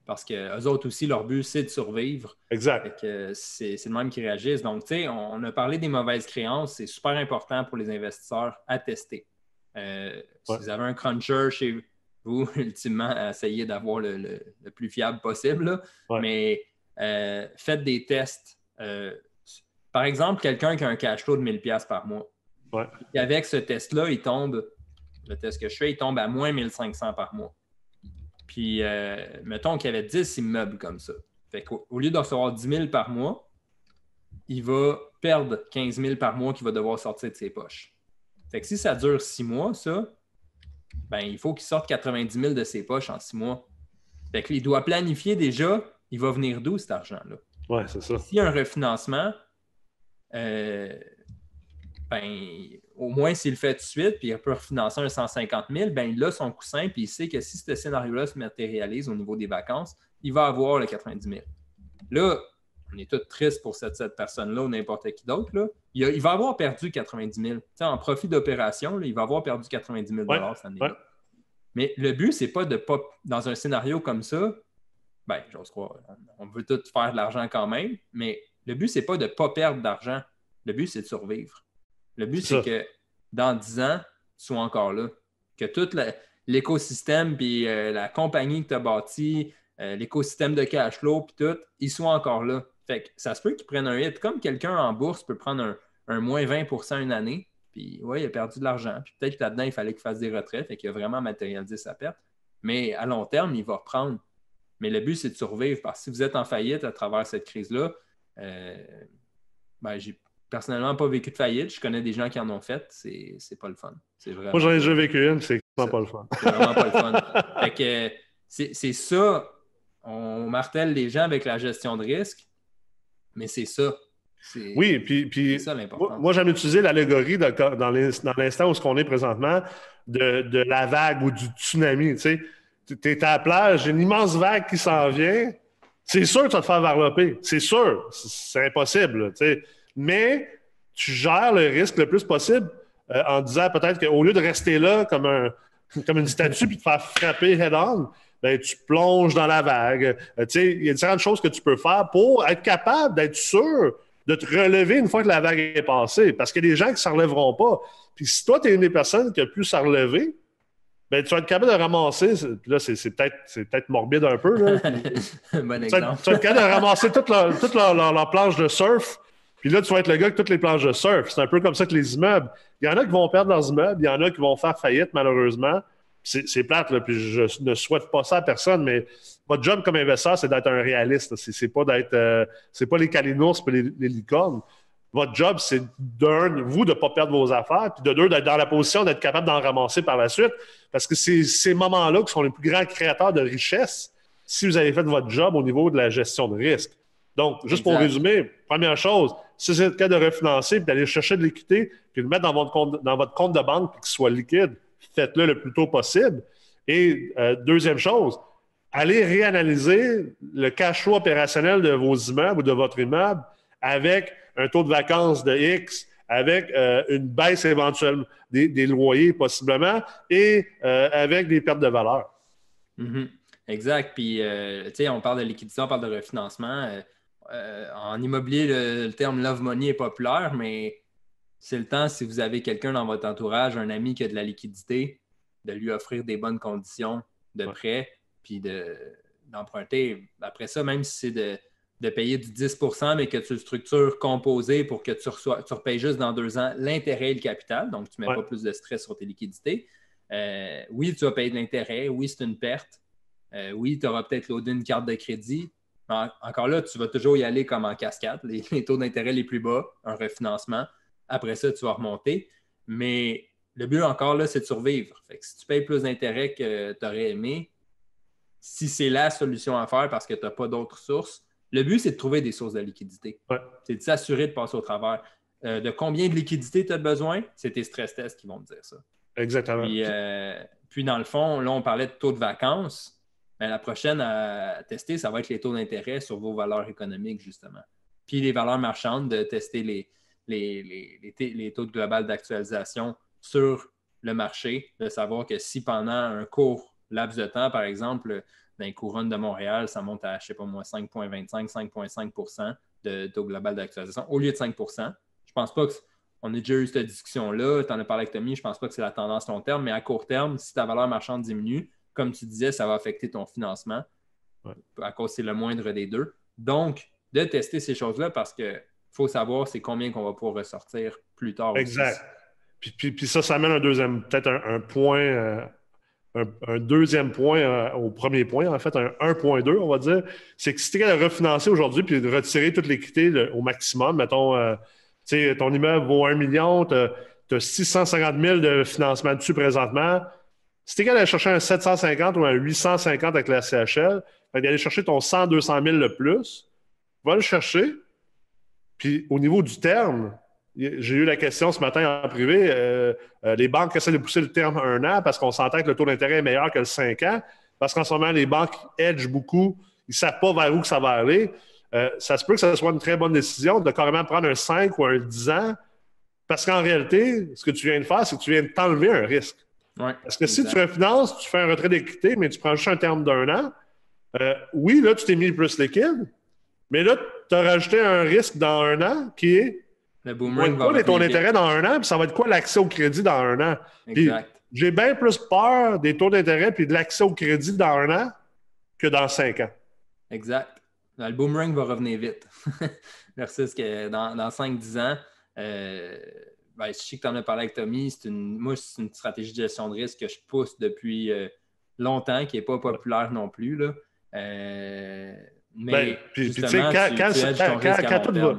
Parce qu'eux autres aussi, leur but, c'est de survivre. Exact. C'est le même qui réagissent. Donc, tu sais, on, a parlé des mauvaises créances. C'est super important pour les investisseurs à tester. Euh, si vous avez un cruncher chez vous, ultimement, essayez d'avoir le, plus fiable possible. Mais euh, faites des tests. Euh, par exemple, quelqu'un qui a un cash flow de 1000$ par mois. Et avec ce test-là, il tombe, le test que je fais, il tombe à moins 1500 par mois. Puis, euh, mettons qu'il y avait 10 immeubles comme ça. Fait qu'au lieu de recevoir 10 000 par mois, il va perdre 15 000 par mois qu'il va devoir sortir de ses poches. Fait que si ça dure 6 mois, ça, ben, il faut qu'il sorte 90 000 de ses poches en 6 mois. Fait qu'il doit planifier déjà, il va venir d'où cet argent-là? Oui, c'est ça. S'il y a un refinancement, euh, ben, au moins s'il le fait tout de suite, puis il peut refinancer un 150 000, ben, il a son coussin, puis il sait que si ce scénario-là se matérialise au niveau des vacances, il va avoir le 90 000. Là, on est tous tristes pour cette, personne-là ou n'importe qui d'autre. Il, va avoir perdu 90 000. en profit d'opération, il va avoir perdu 90 000 cette année-là. Mais le but, c'est pas de pas, dans un scénario comme ça, ben, j'ose croire, on veut tout faire de l'argent quand même, mais le but, c'est pas de ne pas perdre d'argent. Le but, c'est de survivre. Le but, c'est que dans 10 ans, tu sois encore là. Que tout l'écosystème, puis euh, la compagnie que tu as bâtie, euh, l'écosystème de cash flow, puis tout, ils soient encore là. Fait que ça se peut qu'ils prennent un hit. Comme quelqu'un en bourse peut prendre un, moins 20% une année, puis ouais, il a perdu de l'argent. Puis peut-être que là-dedans, il fallait qu'il fasse des retraites et qu'il a vraiment matérialisé sa perte. Mais à long terme, il va reprendre. Mais le but, c'est de survivre parce que si vous êtes en faillite à travers cette crise-là, euh, ben, j'ai personnellement pas vécu de faillite. Je connais des gens qui en ont fait. C'est pas le fun. Moi, j'en ai déjà vécu une, c'est pas le fun. C'est vraiment pas le fun. Fait que c'est ça. On martèle les gens avec la gestion de risque, mais c'est ça. Oui, puis, puis ça, moi, j'aime utiliser l'allégorie dans l'instant où ce qu'on est présentement de, de, la vague ou du tsunami. Tu sais, es à la plage, une immense vague qui s'en vient, c'est sûr que tu vas te faire varloper. C'est sûr. C'est impossible. Mais tu gères le risque le plus possible euh, en disant peut-être qu'au lieu de rester là comme, un, comme une statue puis te faire frapper head-on, ben, tu plonges dans la vague. Euh, il y a différentes choses que tu peux faire pour être capable d'être sûr de te relever une fois que la vague est passée. Parce qu'il y a des gens qui ne s'en relèveront pas. Puis si toi, tu es une des personnes qui a pu s'en relever, ben, tu vas être capable de ramasser. Là, c'est peut-être peut morbide un peu. Là. bon exemple. Tu vas, être capable de ramasser toute, leur, toute leur, planche de surf. Puis là, tu vas être le gars avec toutes les planches de surf. C'est un peu comme ça que les immeubles. Il y en a qui vont perdre leurs immeubles, il y en a qui vont faire faillite, malheureusement. C'est plate, là, puis je ne souhaite pas ça à personne, mais votre job comme investisseur, c'est d'être un réaliste. C'est pas d'être. Euh, c'est pas les calinours et les, les licornes. Votre job, c'est d'un, vous, de ne pas perdre vos affaires, puis de deux, d'être dans la position d'être capable d'en ramasser par la suite. Parce que c'est ces moments-là qui sont les plus grands créateurs de richesse si vous avez fait votre job au niveau de la gestion de risque. Donc, juste pour résumer, première chose, si c'est le cas de refinancer, puis d'aller chercher de l'équité, puis de le mettre dans votre compte, dans votre compte de banque, puis qu'il soit liquide, faites-le le plus tôt possible. Et euh, deuxième chose, allez réanalyser le cash flow opérationnel de vos immeubles ou de votre immeuble avec un taux de vacances de X, avec euh, une baisse éventuelle des, loyers possiblement et euh, avec des pertes de valeur. Mm-hmm. Exact. Puis, euh, tu sais, on parle de liquidité, on parle de refinancement. En immobilier, le, terme love money est populaire, mais c'est le temps, si vous avez quelqu'un dans votre entourage, un ami qui a de la liquidité, de lui offrir des bonnes conditions de prêt, puis d'emprunter. Après ça, même si c'est de de payer du 10% mais que tu le structures composé pour que tu, reçois, tu repayes juste dans deux ans l'intérêt et le capital, donc tu ne mets pas plus de stress sur tes liquidités. Euh, oui, tu vas payer de l'intérêt, oui, c'est une perte. Euh, oui, tu auras peut-être loadé une carte de crédit. Encore là, tu vas toujours y aller comme en cascade, les, taux d'intérêt les plus bas, un refinancement. Après ça, tu vas remonter. Mais le but encore là, c'est de survivre. si tu payes plus d'intérêt que tu aurais aimé, si c'est la solution à faire parce que tu n'as pas d'autres sources, le but, c'est de trouver des sources de liquidité. C'est de s'assurer de passer au travers. Euh, de combien de liquidité tu as besoin, c'est tes stress tests qui vont te dire ça. Exactement. Euh, puis, dans le fond, là, on parlait de taux de vacances. Ben, la prochaine à tester, ça va être les taux d'intérêt sur vos valeurs économiques, justement. Puis les valeurs marchandes, de tester les, les, taux de global d'actualisation sur le marché, de savoir que si pendant un court laps de temps, par exemple, dans les couronnes de Montréal, ça monte à, je ne sais pas moi, 5,25, 5,5% de taux global d'actualisation au lieu de 5% Je ne pense pas qu'on ait déjà eu cette discussion-là. Tu en as parlé avec Tommy, je ne pense pas que c'est la tendance long terme, mais à court terme, si ta valeur marchande diminue, comme tu disais, ça va affecter ton financement à cause c'est le moindre des deux. Donc, de tester ces choses-là parce que faut savoir c'est combien qu'on va pouvoir ressortir plus tard. Exact. Puis, puis, ça, ça amène un deuxième, peut-être un, point, euh, un, deuxième point euh, au premier point, en fait, un 1.2, on va dire. C'est que si tu es de refinancer aujourd'hui puis de retirer toute l'équité au maximum, mettons, euh, tu sais, ton immeuble vaut 1 million, tu as, 650 000 de financement dessus présentement. Si tu es d'aller chercher un 750 ou un 850 avec la CHL, d'aller chercher ton 100, 200 000 le plus, va le chercher. Puis au niveau du terme, j'ai eu la question ce matin en privé. Euh, euh, les banques essaient de pousser le terme un an parce qu'on s'entend que le taux d'intérêt est meilleur que le 5 ans. Parce qu'en ce moment, les banques edgent beaucoup. Ils ne savent pas vers où que ça va aller. Euh, ça se peut que ce soit une très bonne décision de carrément prendre un 5 ou un 10 ans. Parce qu'en réalité, ce que tu viens de faire, c'est que tu viens de t'enlever un risque. Parce que si tu refinances, tu fais un retrait d'équité, mais tu prends juste un terme d'un an, oui, là, tu t'es mis plus liquide, mais là, tu as rajouté un risque dans un an qui est le boomerang va quoi ton intérêt dans un an, puis ça va être quoi l'accès au crédit dans un an? Exact. J'ai bien plus peur des taux d'intérêt puis de l'accès au crédit dans un an que dans cinq ans. Exact. Le boomerang va revenir vite. Versus que dans, dans 5-10 ans, euh, ben, je sais que tu en as parlé avec Tommy, une, moi, c'est une stratégie de gestion de risque que je pousse depuis euh, longtemps, qui n'est pas populaire non plus. Là. Euh, mais ben, puis, justement, quand, tu, quand, tu quand, tout va,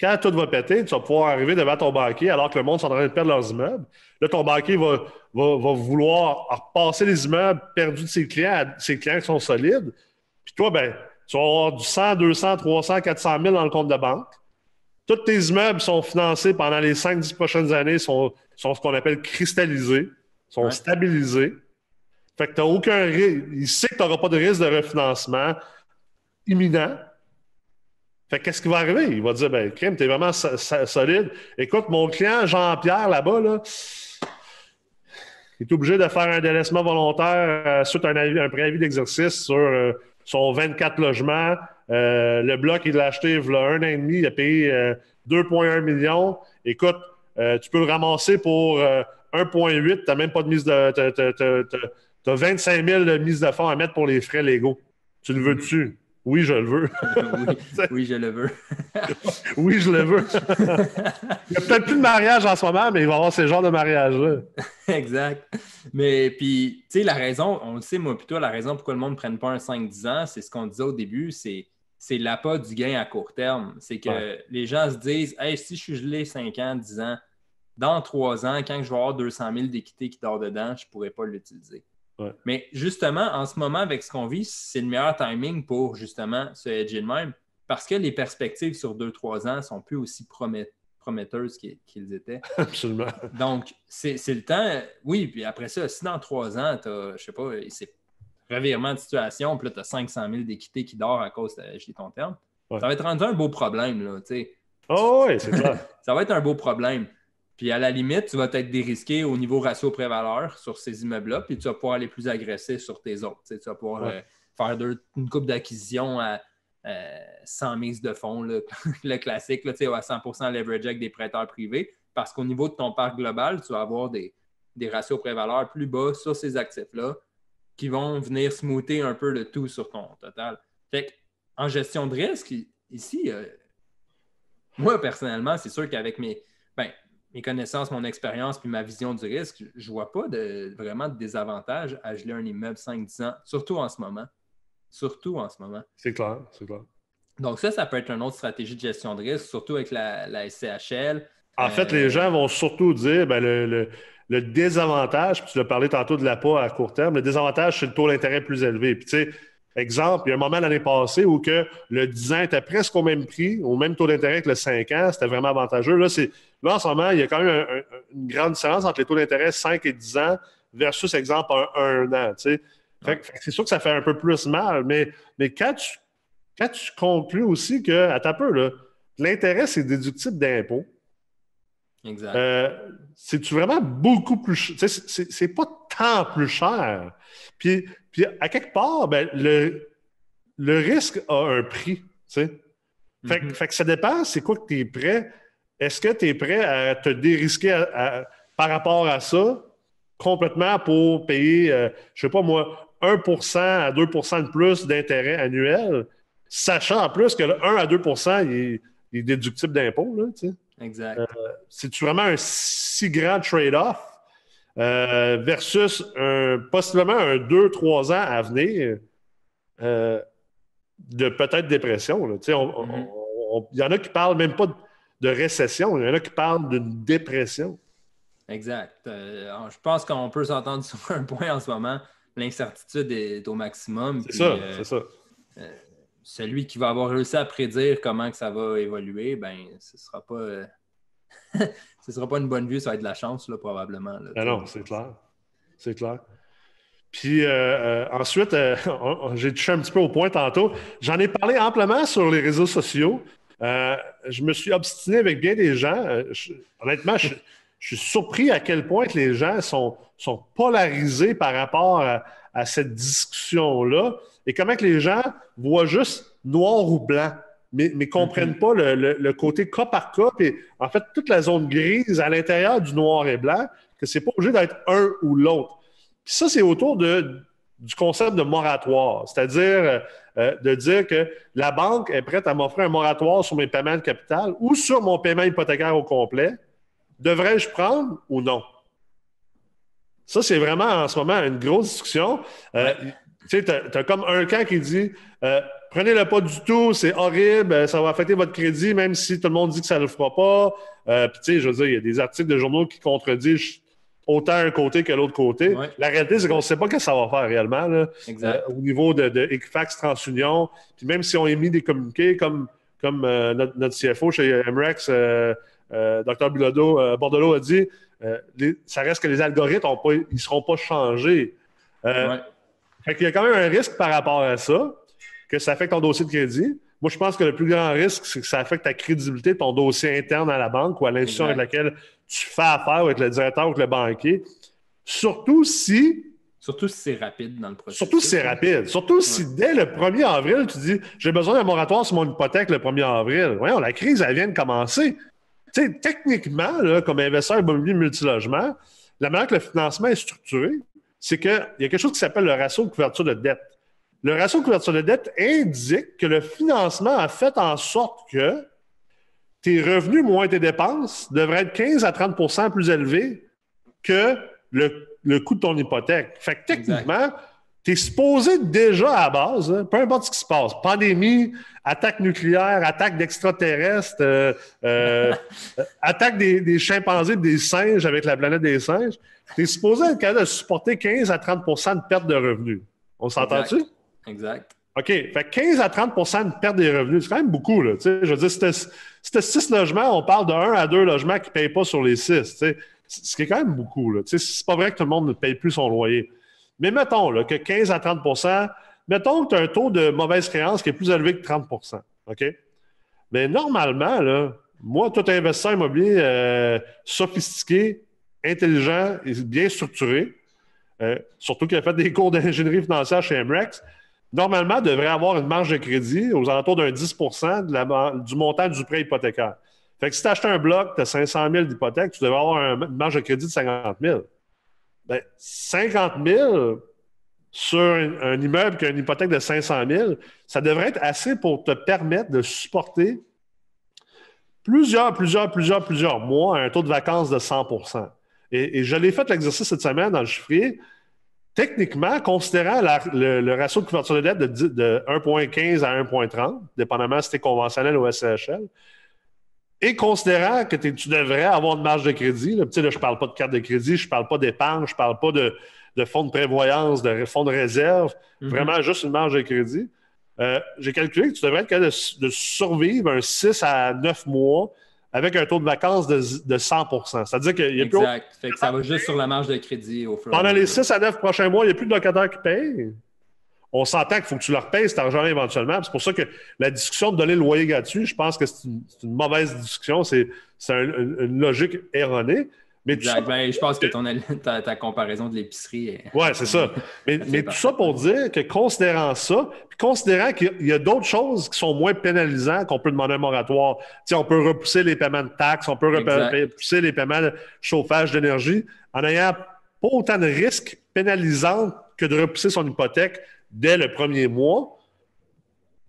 quand tout va péter, tu vas pouvoir arriver devant ton banquier alors que le monde est en train de perdre leurs immeubles. Là, ton banquier va, va, va vouloir repasser les immeubles perdus de ses clients à ses clients qui sont solides. Puis toi, ben, tu vas avoir du 100, 200, 300, 400 000 dans le compte de banque. Tous tes immeubles sont financés pendant les 5-10 prochaines années, sont, sont ce qu'on appelle cristallisés, sont stabilisés. Fait que tu n'as aucun risque. Il sait que tu n'auras pas de risque de refinancement imminent. Fait qu'est-ce qui va arriver? Il va dire, ben, Crime, t'es vraiment solide. Écoute, mon client Jean-Pierre là-bas, là, il est obligé de faire un délaissement volontaire euh, suite à un, préavis d'exercice sur euh, son 24 logements. Euh, le bloc, il l'a acheté il y a un an et demi, il a payé 2,1 millions. Écoute, tu peux le ramasser pour 1,8, tu n'as même pas de mise de. Tu as, 25 000 de mise de fonds à mettre pour les frais légaux. Tu le veux-tu? Oui, je le veux. oui, je le veux. oui, je le veux. il n'y a peut-être plus de mariage en ce moment, mais il va y avoir ce genre de mariage-là. exact. Mais puis, tu sais, la raison, on le sait, moi, plutôt, la raison pourquoi le monde ne prenne pas un 5-10 ans, c'est ce qu'on disait au début, c'est c'est l'appât du gain à court terme. C'est que les gens se disent Hey, si je suis gelé 5 ans, 10 ans, dans 3 ans, quand je vais avoir 200 000 d'équité qui dort dedans, je ne pourrai pas l'utiliser. Mais justement, en ce moment, avec ce qu'on vit, c'est le meilleur timing pour justement se hedger de même parce que les perspectives sur 2-3 ans sont plus aussi prometteuses qu'ils étaient. Absolument. Donc, c'est le temps. Oui, puis après ça, si dans 3 ans, tu as, je sais pas, c'est revirement de situation, puis là, tu as 500 000 d'équité qui dort à cause de chez ton terme, ça va être rendu un beau problème, là, tu sais. Oh oui, c'est clair. ça va être un beau problème. Puis à la limite, tu vas être dérisqué au niveau ratio pré-valeur sur ces immeubles-là, puis tu vas pouvoir aller plus agressif sur tes autres. Tu, vas pouvoir euh, faire une coupe d'acquisition à 100 euh, mises de fonds, le classique, là, à 100% leverage avec des prêteurs privés, parce qu'au niveau de ton parc global, tu vas avoir des, ratios pré-valeur plus bas sur ces actifs-là qui vont venir smoother un peu le tout sur ton total. Fait en gestion de risque, ici, euh, moi personnellement, c'est sûr qu'avec mes. Ben, mes connaissances, mon expérience puis ma vision du risque, je ne vois pas de, vraiment de désavantage à geler un immeuble 5-10 ans, surtout en ce moment. Surtout en ce moment. C'est clair, c'est clair. Donc, ça, ça peut être une autre stratégie de gestion de risque, surtout avec la, SCHL. En fait, les euh, gens vont surtout dire ben, le, désavantage, puis tu l'as parlé tantôt de l'appât à court terme, le désavantage, c'est le taux d'intérêt plus élevé. Puis, tu sais, Exemple, il y a un moment l'année passée où que le 10 ans était presque au même prix, au même taux d'intérêt que le 5 ans. C'était vraiment avantageux. Là, là, en ce moment, il y a quand même une grande différence entre les taux d'intérêt 5 et 10 ans versus, exemple, un, an. C'est sûr que ça fait un peu plus mal, mais, mais quand, tu, quand tu conclus aussi que, à ta peu, l'intérêt, c'est déductible d'impôt. Exact. Euh, c'est-tu vraiment beaucoup plus C'est pas tant plus cher. Puis, puis à quelque part, ben, le, le risque a un prix. Fait, mm-hmm. fait, que ça dépend, c'est quoi que tu es prêt. Est-ce que tu es prêt à te dérisquer par rapport à ça complètement pour payer, je euh, je sais pas moi, 1% à 2% de plus d'intérêt annuel, sachant en plus que le 1 à 2 il, est déductible d'impôt. Exact. C'est-tu vraiment un si grand trade-off versus un, possiblement un 2-3 ans à venir de peut-être dépression? Mm-hmm. Il y en a qui parlent même pas de récession, il y en a qui parlent d'une dépression. Exact. Euh, je pense qu'on peut s'entendre sur un point en ce moment. L'incertitude est au maximum. C'est ça, euh, c'est ça. Euh, celui qui va avoir réussi à prédire comment que ça va évoluer, ben, ce ne sera pas. ce sera pas une bonne vue, ça va être de la chance, là, probablement. Ah non, c'est clair. C'est clair. Puis ensuite, j'ai touché un petit peu au point tantôt. J'en ai parlé amplement sur les réseaux sociaux. je me suis obstiné avec bien des gens. honnêtement, je, je suis surpris à quel point les gens sont, sont polarisés par rapport à, cette discussion-là et comment que les gens voient juste noir ou blanc, mais ne comprennent mm-hmm. pas le, côté cas par cas, et en fait, toute la zone grise à l'intérieur du noir et blanc, que c'est pas obligé d'être un ou l'autre. Puis ça, c'est autour de, du concept de moratoire, c'est-à-dire euh, de dire que la banque est prête à m'offrir un moratoire sur mes paiements de capital ou sur mon paiement hypothécaire au complet Devrais-je prendre ou non? Ça, c'est vraiment en ce moment une grosse discussion. Euh, tu sais, tu as, comme un camp qui dit euh, prenez-le pas du tout, c'est horrible, ça va affecter votre crédit, même si tout le monde dit que ça ne le fera pas. Euh, puis, tu sais, je veux dire, il y a des articles de journaux qui contredisent autant un côté que l'autre côté. La réalité, c'est qu'on ne sait pas ce que ça va faire réellement au niveau de, de Equifax TransUnion. Puis même si on émis des communiqués comme, comme notre, CFO chez MREX, euh, Dr. Bilodeau, euh, Bordelot a dit euh, ça reste que les algorithmes ne seront pas changés. Il y a quand même un risque par rapport à ça, que ça affecte ton dossier de crédit. Moi, je pense que le plus grand risque, c'est que ça affecte ta crédibilité de ton dossier interne à la banque ou à l'institution avec laquelle tu fais affaire avec le directeur ou le banquier. Surtout si Surtout si c'est rapide dans le processus. Surtout si c'est rapide. Surtout si dès le 1er avril, tu dis j'ai besoin d'un moratoire sur mon hypothèque le 1er avril. Voyons, la crise, elle vient de commencer sais, techniquement, comme investisseur immobilier multilogement, la manière que le financement est structuré, c'est qu'il y a quelque chose qui s'appelle le ratio de couverture de dette. Le ratio de couverture de dette indique que le financement a fait en sorte que tes revenus moins tes dépenses devraient être 15 à 30% plus élevés que le, coût de ton hypothèque. Fait que techniquement, tu es supposé déjà à base, hein, peu importe ce qui se passe, pandémie, attaque nucléaire, attaque d'extraterrestres, euh, euh, attaque des, chimpanzés des singes avec la planète des singes, tu es supposé être capable de supporter 15 à 30% de perte de revenus. On s'entend-tu? Exact. OK. Fait 15 à 30% de perte des revenus, c'est quand même beaucoup. Là, je veux dire, si tu 6 logements, on parle de 1 à 2 logements qui ne payent pas sur les 6. Ce qui est quand même beaucoup. C'est pas vrai que tout le monde ne paye plus son loyer. Mais mettons que 15 à 30% mettons que tu as un taux de mauvaise créance qui est plus élevé que 30 OK? Mais normalement, moi, tout investisseur immobilier euh, sophistiqué, intelligent et bien structuré, euh, surtout qui a fait des cours d'ingénierie financière chez MREX, normalement devrait avoir une marge de crédit aux alentours d'un 10% du montant du prêt hypothécaire. Fait que si tu achètes un bloc, tu as 500 000 d'hypothèque, tu devrais avoir une marge de crédit de 50 000 ben, 50 000 sur un, immeuble qui a une hypothèque de 500 000, ça devrait être assez pour te permettre de supporter plusieurs, plusieurs, plusieurs, plusieurs mois à un taux de vacances de 100% Et, je l'ai fait l'exercice cette semaine dans le chiffrier. Techniquement, considérant le, ratio de couverture de dette de, de 1,15 à 1,30, dépendamment si c'était conventionnel ou SCHL, et considérant que tu devrais avoir une marge de crédit, là, je ne parle pas de carte de crédit, je ne parle pas d'épargne, je ne parle pas de, fonds de prévoyance, de fonds de réserve, mhm. vraiment juste une marge de crédit. Euh, j'ai calculé que tu devrais être capable de, survivre un 6 à 9 mois avec un taux de vacances de, 100% C'est-à-dire qu'il y a plus. Exact. Ça va juste sur la marge de crédit au fur Pendant les 6 à 9 prochains mois, il n'y a plus de locataires qui payent on s'entend qu'il faut que tu leur payes cet argent éventuellement. C'est pour ça que la discussion de donner le loyer gratuit, je pense que c'est une, mauvaise discussion. C'est une, logique erronée. Mais ben, je pense que ton, ta, comparaison de l'épicerie est. Oui, c'est ça. Mais, tout ça pour dire que considérant ça, puis considérant qu'il y a, d'autres choses qui sont moins pénalisantes qu'on peut demander un moratoire. on peut repousser les paiements de taxes, on peut repousser les paiements de chauffage d'énergie en n'ayant pas autant de risques pénalisants que de repousser son hypothèque dès le premier mois,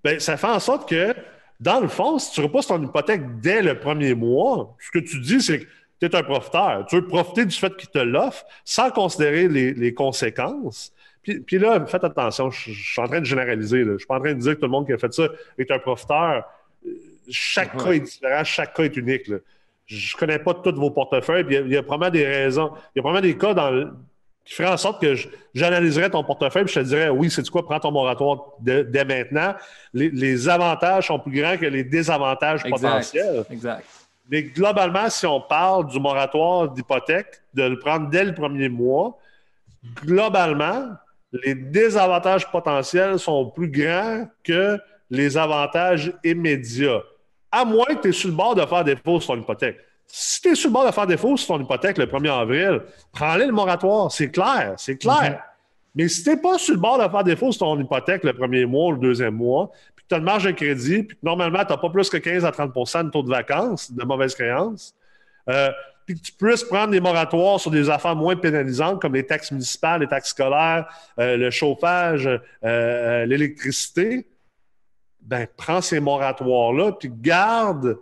ben, ça fait en sorte que dans le fond, si tu repasses ton hypothèque dès le premier mois, ce que tu dis, c'est que tu es un profiteur. Tu veux profiter du fait qu'il te l'offre sans considérer les, conséquences. Puis, là, faites attention, je, suis en train de généraliser. Je suis pas en train de dire que tout le monde qui a fait ça est un profiteur. Chaque cas est différent, chaque cas est unique. Je ne connais pas tous vos portefeuilles. Puis il, y a, probablement des raisons. Il y a probablement des cas dans, qui feraient en sorte que j'analyserais ton portefeuille et je te dirais oui, c'est quoi, prends ton moratoire dès maintenant. Les, avantages sont plus grands que les désavantages potentiels. Exact. Mais globalement, si on parle du moratoire d'hypothèque, de le prendre dès le premier mois, globalement, les désavantages potentiels sont plus grands que les avantages immédiats. À moins que tu es sur le bord de faire défaut sur ton hypothèque. Si tu es sur le bord de faire défaut sur ton hypothèque le 1er avril, prends-le le moratoire. C'est clair, c'est clair. Mhm. Mais si tu n'es pas sur le bord de faire défaut sur ton hypothèque le premier mois ou le deuxième mois, puis que tu as une marge de crédit, puis que normalement, tu n'as pas plus que 15 à 30% de taux de vacances, de mauvaises créances, euh, puis que tu puisses prendre des moratoires sur des affaires moins pénalisantes comme les taxes municipales, les taxes scolaires, euh, le chauffage, euh, l'électricité, ben prends ces moratoires-là, puis garde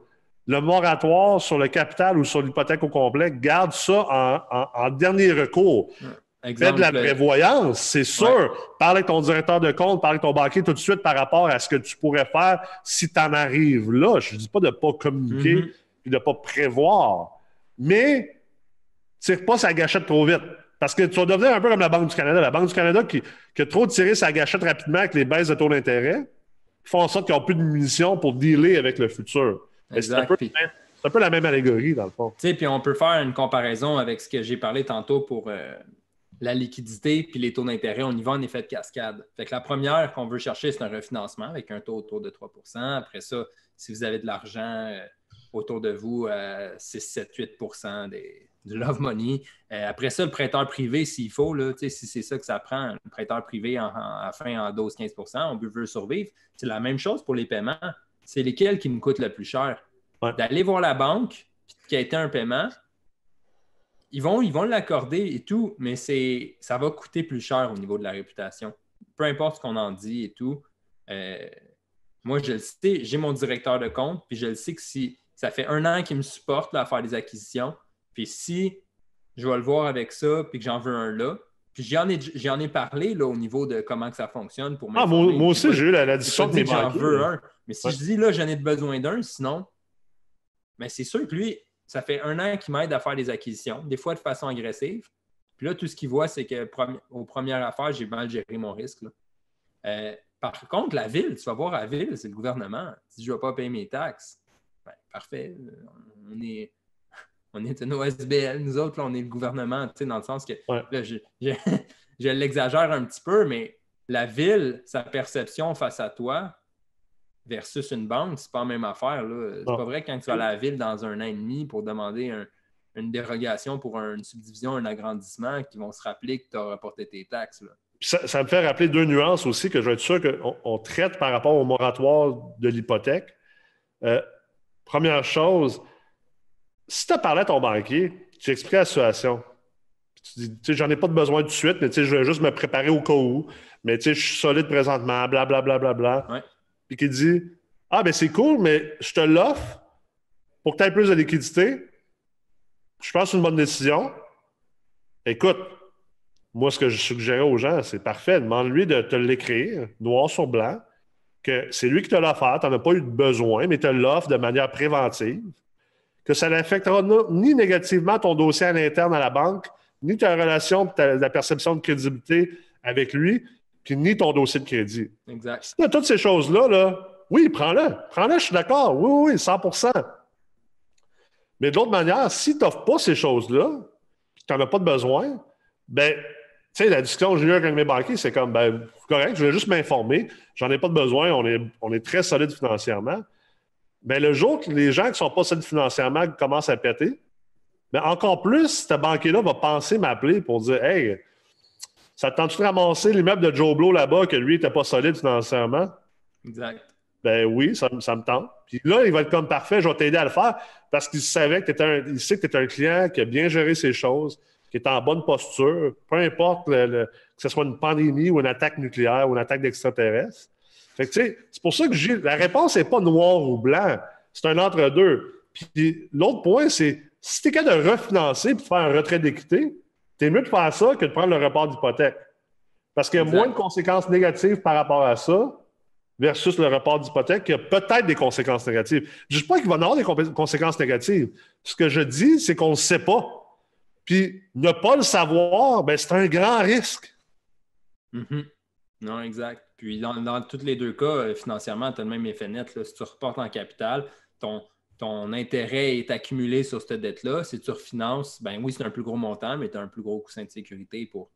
le moratoire sur le capital ou sur l'hypothèque au complet, garde ça en, dernier recours. Fais de la prévoyance, c'est sûr. Parle avec ton directeur de compte, parle avec ton banquier tout de suite par rapport à ce que tu pourrais faire si tu en arrives là. Je ne dis pas de ne pas communiquer mm-hmm. et de ne pas prévoir. Mais tire pas sa gâchette trop vite. Parce que tu vas devenir un peu comme la Banque du Canada. La Banque du Canada qui, a trop tiré sa gâchette rapidement avec les baisses de taux d'intérêt, font en sorte qu'ils n'ont plus de munitions pour dealer avec le futur. C'est un, peu la même allégorie, dans le fond. Puis on peut faire une comparaison avec ce que j'ai parlé tantôt pour euh, la liquidité puis les taux d'intérêt. On y va en effet de cascade. Fait que la première qu'on veut chercher, c'est un refinancement avec un taux autour de 3% Après ça, si vous avez de l'argent euh, autour de vous, 6, 7, 8 des, du love money. Euh, après ça, le prêteur privé, s'il faut, là, si c'est ça que ça prend, le prêteur privé en, à fin en 12-15% on veut survivre. C'est la même chose pour les paiements c'est lesquels qui me coûtent le plus cher. D'aller voir la banque qui a été un paiement, ils vont ils vont l'accorder et tout, mais c'est ça va coûter plus cher au niveau de la réputation. Peu importe ce qu'on en dit et tout. Euh, moi, je le sais, j'ai mon directeur de compte, puis je le sais que si ça fait un an qu'il me supporte à faire des acquisitions, puis si je vais le voir avec ça, puis que j'en veux un là, puis j'en ai, j'en ai parlé là, au niveau de comment que ça fonctionne pour Ah, moi, aussi, j'ai eu la, discussion de J'en veux un. Mais si je dis là, j'en ai besoin d'un, sinon, mais c'est sûr que lui, ça fait un an qu'il m'aide à faire des acquisitions, des fois de façon agressive. Puis là, tout ce qu'il voit, c'est que aux premières affaires, j'ai mal géré mon risque. Euh, par contre, la ville, tu vas voir la ville, c'est le gouvernement. Si je ne vais pas payer mes taxes, ben, parfait. On est, on est une OSBL, nous autres, on est le gouvernement, dans le sens que je, je l'exagère un petit peu, mais la ville, sa perception face à toi, versus une banque, c'est pas la même affaire. C'est pas vrai quand tu vas à la ville dans un an et demi pour demander une dérogation pour une subdivision, un agrandissement, qui vont se rappeler que tu as rapporté tes taxes. Ça, me fait rappeler deux nuances aussi que je vais être sûr qu'on traite par rapport au moratoire de l'hypothèque. Euh, première chose, si tu as parlé à ton banquier, tu expliques la situation. Tu dis, j'en ai pas de besoin tout de suite, mais je vais juste me préparer au cas où. Mais je suis solide présentement, blablabla. Bla, bla, bla, bla puis qui dit Ah, ben c'est cool, mais je te l'offre pour que tu aies plus de liquidité. Je pense que c'est une bonne décision. Écoute, moi, ce que je suggérais aux gens, c'est parfait. Demande-lui de te l'écrire, noir sur blanc, que c'est lui qui te l'a offert, tu n'en as pas eu de besoin, mais te l'offre de manière préventive, que ça n'affectera ni négativement ton dossier à l'interne à la banque, ni ta relation, ta, la perception de crédibilité avec lui, puis ni ton dossier de crédit. Exact. Si tu as toutes ces choses-là, là, oui, prends-le. Prends-le, je suis d'accord. Oui, oui, 100% Mais de l'autre manière, si tu n'offres pas ces choses-là, tu n'en as pas de besoin, ben, tu sais, la discussion que j'ai eue avec mes banquiers, c'est comme, ben, correct, je vais juste m'informer. J'en ai pas de besoin. On est, on est très solide financièrement. Mais ben, le jour que les gens qui ne sont pas solides financièrement commencent à péter, ben, encore plus, ce banquier-là va penser m'appeler pour dire, hey, ça te tente-tu de ramasser l'immeuble de Joe Blow là-bas, que lui n'était pas solide financièrement? Exact. Ben oui, ça, me tente. Puis là, il va être comme parfait, je vais t'aider à le faire parce qu'il savait que tu un, il sait que tu es un client qui a bien géré ses choses, qui est en bonne posture, peu importe que ce soit une pandémie ou une attaque nucléaire ou une attaque d'extraterrestres. C'est pour ça que j'ai, la réponse n'est pas noir ou blanc. C'est un entre-deux. Puis l'autre point, c'est si tu es capable de refinancer et de faire un retrait d'équité, tu es mieux de faire ça que de prendre le report d'hypothèque. Parce qu'il y a moins de conséquences négatives par rapport à ça versus le report d'hypothèque qui a peut-être des conséquences négatives. Je ne dis pas qu'il va y avoir des conséquences négatives. Ce que je dis, c'est qu'on ne sait pas. Puis ne pas le savoir, ben, c'est un grand risque. Mm-hmm. Non, exact. Puis dans, tous les deux cas, euh, financièrement, tu as le même effet net. Si tu reportes en capital, ton, ton intérêt est accumulé sur cette dette-là. Si tu refinances, ben oui, c'est un plus gros montant, mais tu as un plus gros coussin de sécurité pour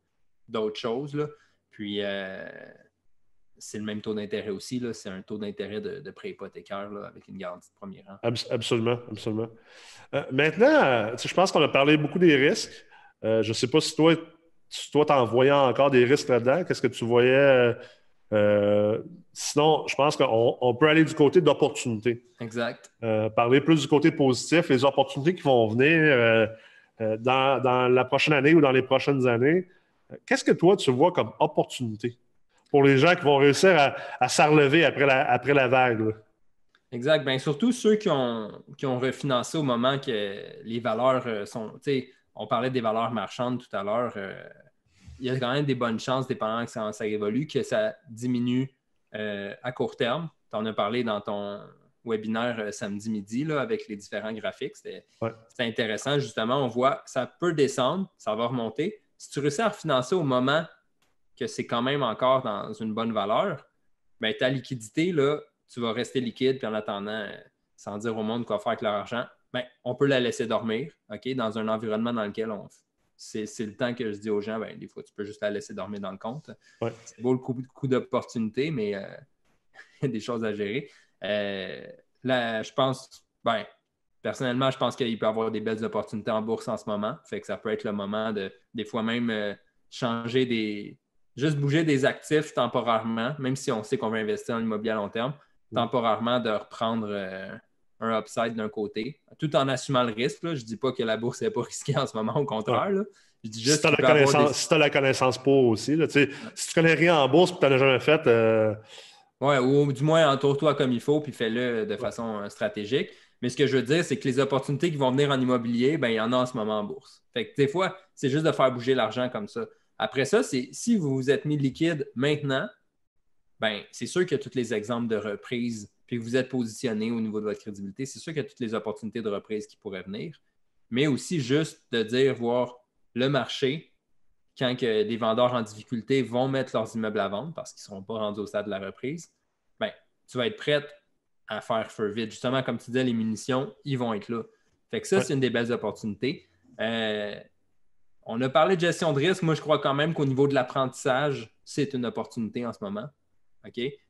d'autres choses. Là. Puis euh, c'est le même taux d'intérêt aussi. C'est un taux d'intérêt de, prêt hypothécaire avec une garantie de premier rang. absolument, absolument. Euh, maintenant, je pense qu'on a parlé beaucoup des risques. Je ne sais pas si toi, toi, en voyant encore des risques là-dedans, qu'est-ce que tu voyais? Euh, sinon, je pense qu'on peut aller du côté d'opportunités. Exact. parler plus du côté positif, les opportunités qui vont venir dans, dans, la prochaine année ou dans les prochaines années. Qu'est-ce que toi, tu vois comme opportunité? pour les gens qui vont réussir à, à s'enlever après la, après la vague. Exact. Bien, surtout ceux qui ont, qui ont refinancé au moment que les valeurs euh, sont. On parlait des valeurs marchandes tout à l'heure. Euh, il y a quand même des bonnes chances, dépendant que ça, ça évolue, que ça diminue euh, à court terme. Tu en as parlé dans ton webinaire samedi midi là, avec les différents graphiques. C'était intéressant. Justement, on voit que ça peut descendre, ça va remonter. Si tu réussis à refinancer au moment que c'est quand même encore dans une bonne valeur, bien, ta liquidité, là, tu vas rester liquide, puis en attendant, sans dire au monde quoi faire avec leur argent, bien, on peut la laisser dormir, OK, dans un environnement dans lequel on. C'est, le temps que je dis aux gens, bien, des fois, tu peux juste la laisser dormir dans le compte. C'est beau le coup, coup d'opportunité, mais euh, il y a des choses à gérer. Euh, là, je pense, ben, personnellement, je pense qu'il peut y avoir des belles opportunités en bourse en ce moment. Fait que ça peut être le moment de, des fois même, euh, changer des, juste bouger des actifs temporairement, même si on sait qu'on va investir en immobilier à long terme, temporairement de reprendre un upside d'un côté, tout en assumant le risque. Je ne dis pas que la bourse n'est pas risquée en ce moment, au contraire. Je dis juste si tu as, la connaissance pour aussi. si tu ne connais rien en bourse et que tu n'en as jamais fait. Euh, Oui, ou du moins entoure-toi comme il faut puis fais-le de façon euh, stratégique. Mais ce que je veux dire, c'est que les opportunités qui vont venir en immobilier, ben, il y en a en ce moment en bourse. Fait que des fois, c'est juste de faire bouger l'argent comme ça. Après ça, c'est si vous vous êtes mis liquide maintenant, ben, c'est sûr qu'il y a tous les exemples de reprise, puis que vous êtes positionné au niveau de votre crédibilité, c'est sûr qu'il y a toutes les opportunités de reprise qui pourraient venir, mais aussi juste de dire, voir le marché, quand que les vendeurs en difficulté vont mettre leurs immeubles à vendre parce qu'ils ne seront pas rendus au stade de la reprise, ben, tu vas être prête à faire feu vide. Justement, comme tu disais, les munitions, ils vont être là. Fait que ça, c'est une des belles opportunités. Euh, on a parlé de gestion de risque. Moi, je crois quand même qu'au niveau de l'apprentissage, c'est une opportunité en ce moment.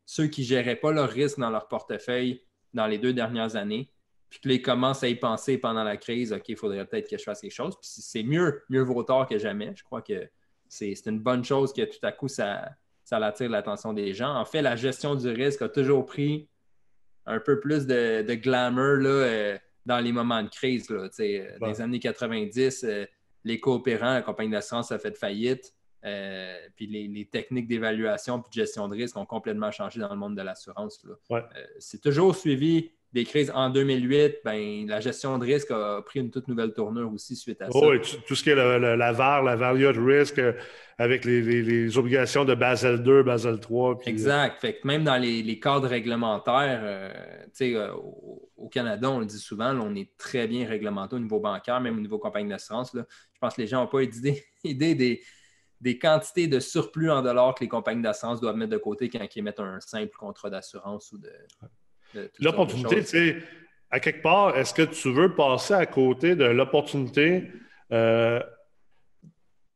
Ceux qui ne géraient pas leur risque dans leur portefeuille dans les deux dernières années, puis qu'ils commencent à y penser pendant la crise, OK, il faudrait peut-être que je fasse quelque chose. Puis c'est mieux, mieux vaut tard que jamais. Je crois que c'est une bonne chose que tout à coup, ça, ça attire l'attention des gens. En fait, la gestion du risque a toujours pris un peu plus de, glamour là, euh, dans les moments de crise. Là, euh, Des années 90, les coopérants, la compagnie d'assurance a fait faillite. Euh, puis les, techniques d'évaluation et de gestion de risque ont complètement changé dans le monde de l'assurance. Euh, c'est toujours suivi des crises. En 2008, ben, la gestion de risque a pris une toute nouvelle tournure aussi suite à ça. Oh, tout ce qui est la VAR, la value de risque, euh, avec les, obligations de Basel 2, Basel 3. exact. Fait même dans les, cadres réglementaires, au, au, Canada, on le dit souvent, on est très bien réglementé au niveau bancaire, même au niveau compagnie d'assurance. Je pense que les gens n'ont pas idée, idée des, quantités de surplus en dollars que les compagnies d'assurance doivent mettre de côté quand ils mettent un simple contrat d'assurance ou de. l'opportunité, tu sais, à quelque part, est-ce que tu veux passer à côté de l'opportunité euh,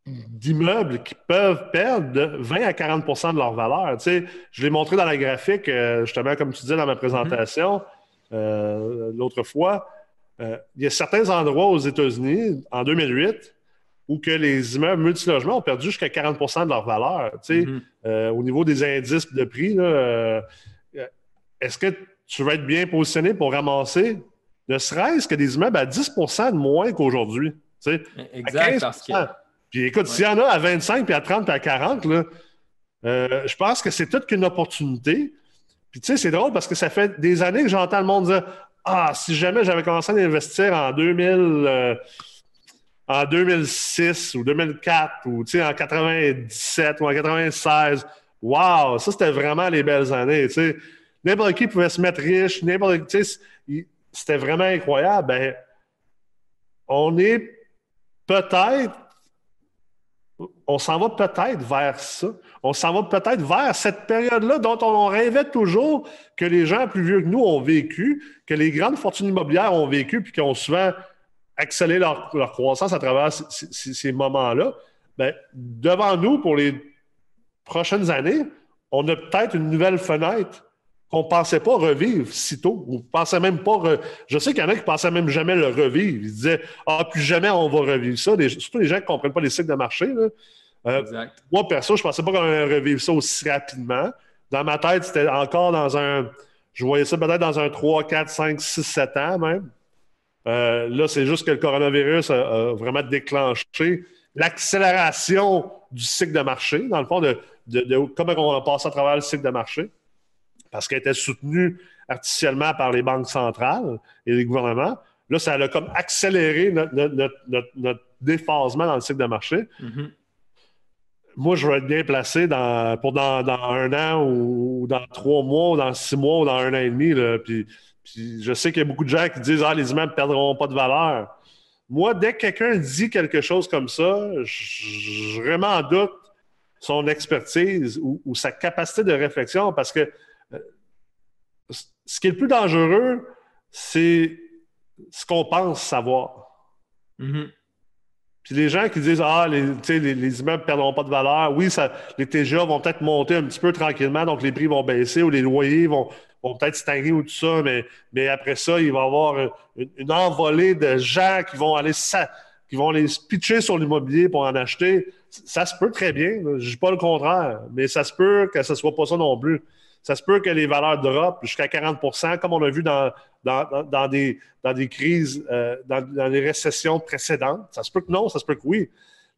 d'immeubles qui peuvent perdre de 20 à 40% de leur valeur? Tu sais, je l'ai montré dans la graphique, euh, justement, comme tu disais dans ma présentation euh, l'autre fois. Euh, il y a certains endroits aux États-Unis, en 2008, où que les immeubles multilogements ont perdu jusqu'à 40% de leur valeur. Mm-hmm. Euh, au niveau des indices de prix, euh, est-ce que tu vas être bien positionné pour ramasser ne serait-ce que des immeubles à 10% de moins qu'aujourd'hui? Exact. Puis écoute, s'il y en a à 25, puis à 30, puis à 40, je pense que c'est toute qu'une opportunité. Puis tu sais, c'est drôle parce que ça fait des années que j'entends le monde dire Ah, si jamais j'avais commencé à investir en 2000, euh, en 2006 ou 2004 ou en 97 ou en 96, wow, ça c'était vraiment les belles années. sais. N'importe qui pouvait se mettre riche, n'importe qui, c'était vraiment incroyable. Ben, on est peut-être on s'en va peut-être vers ça. On s'en va peut-être vers cette période-là dont on rêvait toujours que les gens plus vieux que nous ont vécu, que les grandes fortunes immobilières ont vécu, puis qui ont souvent accéléré leur, croissance à travers ces, moments-là. Bien, devant nous, pour les prochaines années, on a peut-être une nouvelle fenêtre qu'on ne pensait pas revivre si tôt. On pensait même pas. Je sais qu'il y en a qui ne pensaient même jamais le revivre. Ils disaient Ah, plus jamais on va revivre ça. surtout les gens qui ne comprennent pas les cycles de marché. Euh, moi, perso, je ne pensais pas qu'on allait revivre ça aussi rapidement. Dans ma tête, c'était encore dans un. Je voyais ça peut-être dans un 3, 4, 5, 6, 7 ans même. Euh, là, c'est juste que le coronavirus a, vraiment déclenché l'accélération du cycle de marché, dans le fond, de, de comment on a passé à travers le cycle de marché parce qu'elle était soutenue artificiellement par les banques centrales et les gouvernements. Là, ça a comme accéléré notre, déphasement dans le cycle de marché. Mm-hmm. Moi, je vais être bien placé dans, pour dans, un an ou, dans trois mois ou dans six mois ou dans un an et demi. Puis, je sais qu'il y a beaucoup de gens qui disent Ah, les immeubles ne perdront pas de valeur. Moi, dès que quelqu'un dit quelque chose comme ça, je, vraiment doute son expertise ou, sa capacité de réflexion parce que ce qui est le plus dangereux, c'est ce qu'on pense savoir. Mm-hmm. Puis les gens qui disent Ah, les, les, immeubles ne perdront pas de valeur, oui, ça, les TGA vont peut-être monter un petit peu tranquillement, donc les prix vont baisser ou les loyers vont, peut-être stagner ou tout ça, mais, mais après ça, il va y avoir une, envolée de gens qui vont aller qui vont se pitcher sur l'immobilier pour en acheter. Ça se peut très bien, je ne dis pas le contraire, mais ça se peut que ce ne soit pas ça non plus. Ça se peut que les valeurs drop jusqu'à 40% comme on a vu dans, dans, des, dans des crises, euh, dans, les récessions précédentes. Ça se peut que non, ça se peut que oui.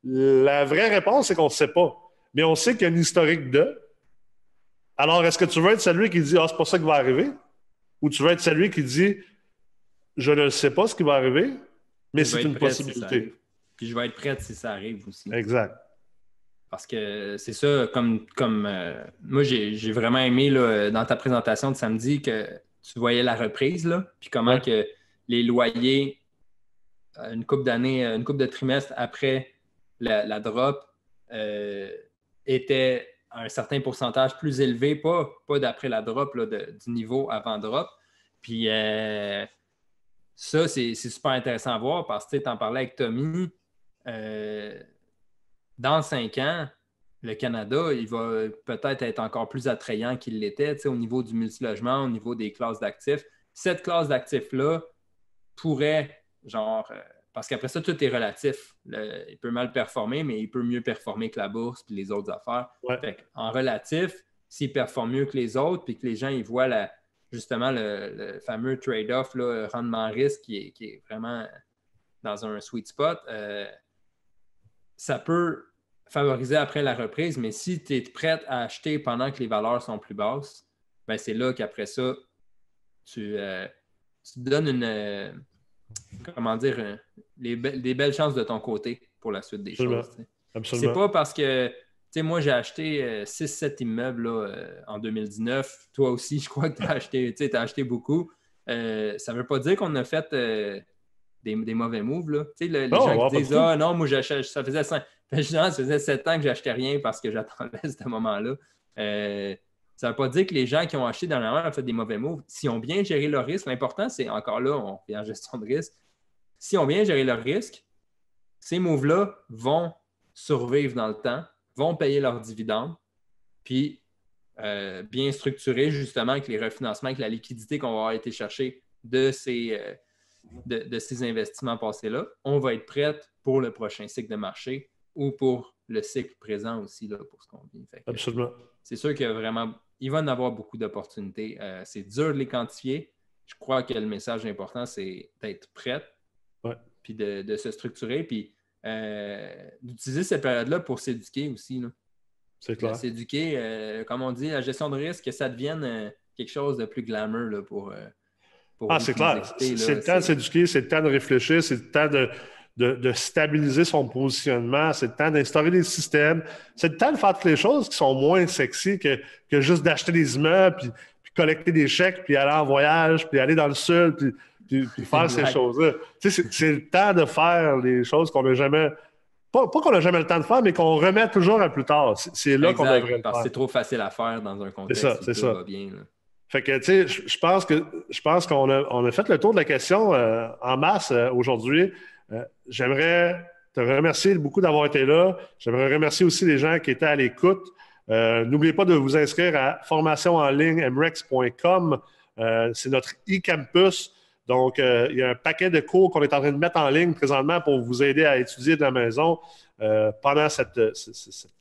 La vraie réponse, c'est qu'on ne sait pas. Mais on sait qu'il y a un historique de. Alors, est-ce que tu veux être celui qui dit Ah, c'est pas ça qui va arriver? Ou tu veux être celui qui dit Je ne sais pas ce qui va arriver, mais c'est une possibilité. Puis je vais être prêt si ça arrive aussi. Exact. Parce que c'est ça, comme, comme euh, moi, j'ai vraiment aimé là, dans ta présentation de samedi que tu voyais la reprise, là, puis comment que les loyers, euh, une coupe d'années, euh, une coupe de trimestre après la, drop, étaient à un certain pourcentage plus élevé, pas, pas d'après la drop, là, du niveau avant drop. Puis ça, c'est super intéressant à voir parce que tu en parlais avec Tommy dans cinq ans, le Canada, il va peut-être être encore plus attrayant qu'il l'était au niveau du multilogement, au niveau des classes d'actifs. Cette classe d'actifs-là pourrait, genre, euh, parce qu'après ça, tout est relatif. il peut mal performer, mais il peut mieux performer que la bourse et les autres affaires. en relatif, s'il performe mieux que les autres, puis que les gens ils voient la, justement le, fameux trade-off, rendement-risque, qui est, vraiment dans un sweet spot, euh, ça peut favoriser après la reprise, mais si tu es prête à acheter pendant que les valeurs sont plus basses, ben c'est là qu'après ça, tu, euh, donnes une. Euh, comment dire, des belles chances de ton côté pour la suite des choses. C'est pas parce que. Tu sais, moi, j'ai acheté 6-7 euh, immeubles en 2019. Toi aussi, je crois que tu as acheté, as acheté beaucoup. ça ne veut pas dire qu'on a fait des, mauvais moves. Là. Tu sais, les gens qui disent Ah non, moi, ça faisait 5. ça faisait 7 ans que j'achetais rien parce que j'attendais ce moment-là. Euh, ça ne veut pas dire que les gens qui ont acheté dernièrement ont fait des mauvais moves. S'ils ont bien géré leur risque, l'important, c'est encore là, on fait en gestion de risque. Si ont bien géré leur risque, ces moves-là vont survivre dans le temps, vont payer leurs dividendes, puis euh, bien structurer justement avec les refinancements, avec la liquidité qu'on va avoir été chercher de ces, euh, de, ces investissements passés-là, on va être prête pour le prochain cycle de marché ou pour le cycle présent aussi, là, pour ce qu'on vit. Absolument. C'est sûr qu'il vraiment, il va en avoir beaucoup d'opportunités. Euh, c'est dur de les quantifier. Je crois que le message important, c'est d'être prête, puis de, se structurer, puis euh, d'utiliser cette période-là pour s'éduquer aussi. C'est clair. S'éduquer, euh, comme on dit, la gestion de risque, que ça devienne quelque chose de plus glamour pour, Ah, c'est clair. C'est le temps de s'éduquer, c'est le temps de réfléchir, c'est le temps de, de, stabiliser son positionnement, c'est le temps d'instaurer des systèmes, c'est le temps de faire toutes les choses qui sont moins sexy que, que juste d'acheter des immeubles, puis, collecter des chèques, puis aller en voyage, puis aller dans le sud, puis, faire ces choses-là. c'est le temps de faire les choses qu'on n'a jamais. Pas, qu'on n'a jamais le temps de faire, mais qu'on remet toujours à plus tard. C'est là qu'on devrait le parce que c'est trop facile à faire dans un contexte où tout va bien. Fait que, tu sais, je pense que je pense qu'on a, on a fait le tour de la question euh, en masse euh, aujourd'hui. Euh, j'aimerais te remercier beaucoup d'avoir été là. J'aimerais remercier aussi les gens qui étaient à l'écoute. N'oubliez pas de vous inscrire à formation en ligne mrex.com. C'est notre e-campus. Donc, il y a un paquet de cours qu'on est en train de mettre en ligne présentement pour vous aider à étudier de la maison pendant cette,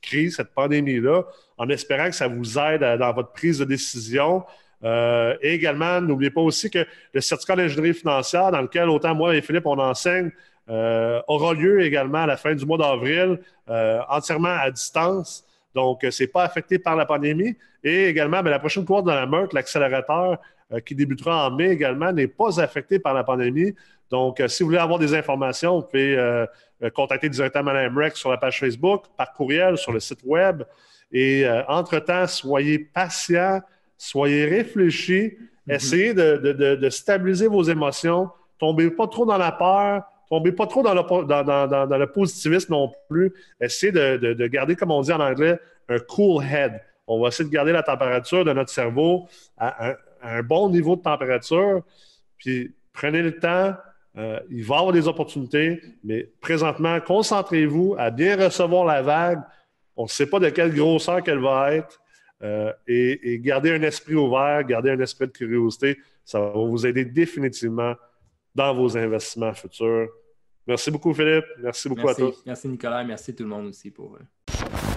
crise, cette pandémie-là, en espérant que ça vous aide dans votre prise de décision. Et également, n'oubliez pas aussi que le certificat d'ingénierie financière, dans lequel autant moi et Philippe, on enseigne, euh, aura lieu également à la fin du mois d'avril, euh, entièrement à distance. Donc, euh, ce n'est pas affecté par la pandémie. Et également, ben, la prochaine course de la MERC, l'accélérateur qui débutera en mai également, n'est pas affecté par la pandémie. Donc, si vous voulez avoir des informations, vous pouvez contacter directement la MREC sur la page Facebook, par courriel, sur le site Web. Et entre-temps, soyez patient, soyez réfléchis, mm-hmm. essayez de, stabiliser vos émotions, tombez pas trop dans la peur, tombez pas trop dans le, positivisme non plus. Essayez de, garder, comme on dit en anglais, un cool head. On va essayer de garder la température de notre cerveau à, un bon niveau de température. Puis prenez le temps. Euh, il va y avoir des opportunités, mais présentement, concentrez-vous à bien recevoir la vague. On ne sait pas de quelle grosseur qu'elle va être. Euh, et, et gardez un esprit ouvert, gardez un esprit de curiosité. Ça va vous aider définitivement dans vos investissements futurs. Merci beaucoup, Philippe. Merci beaucoup à tous. Merci, Nicolas. Merci tout le monde aussi pour. Euh,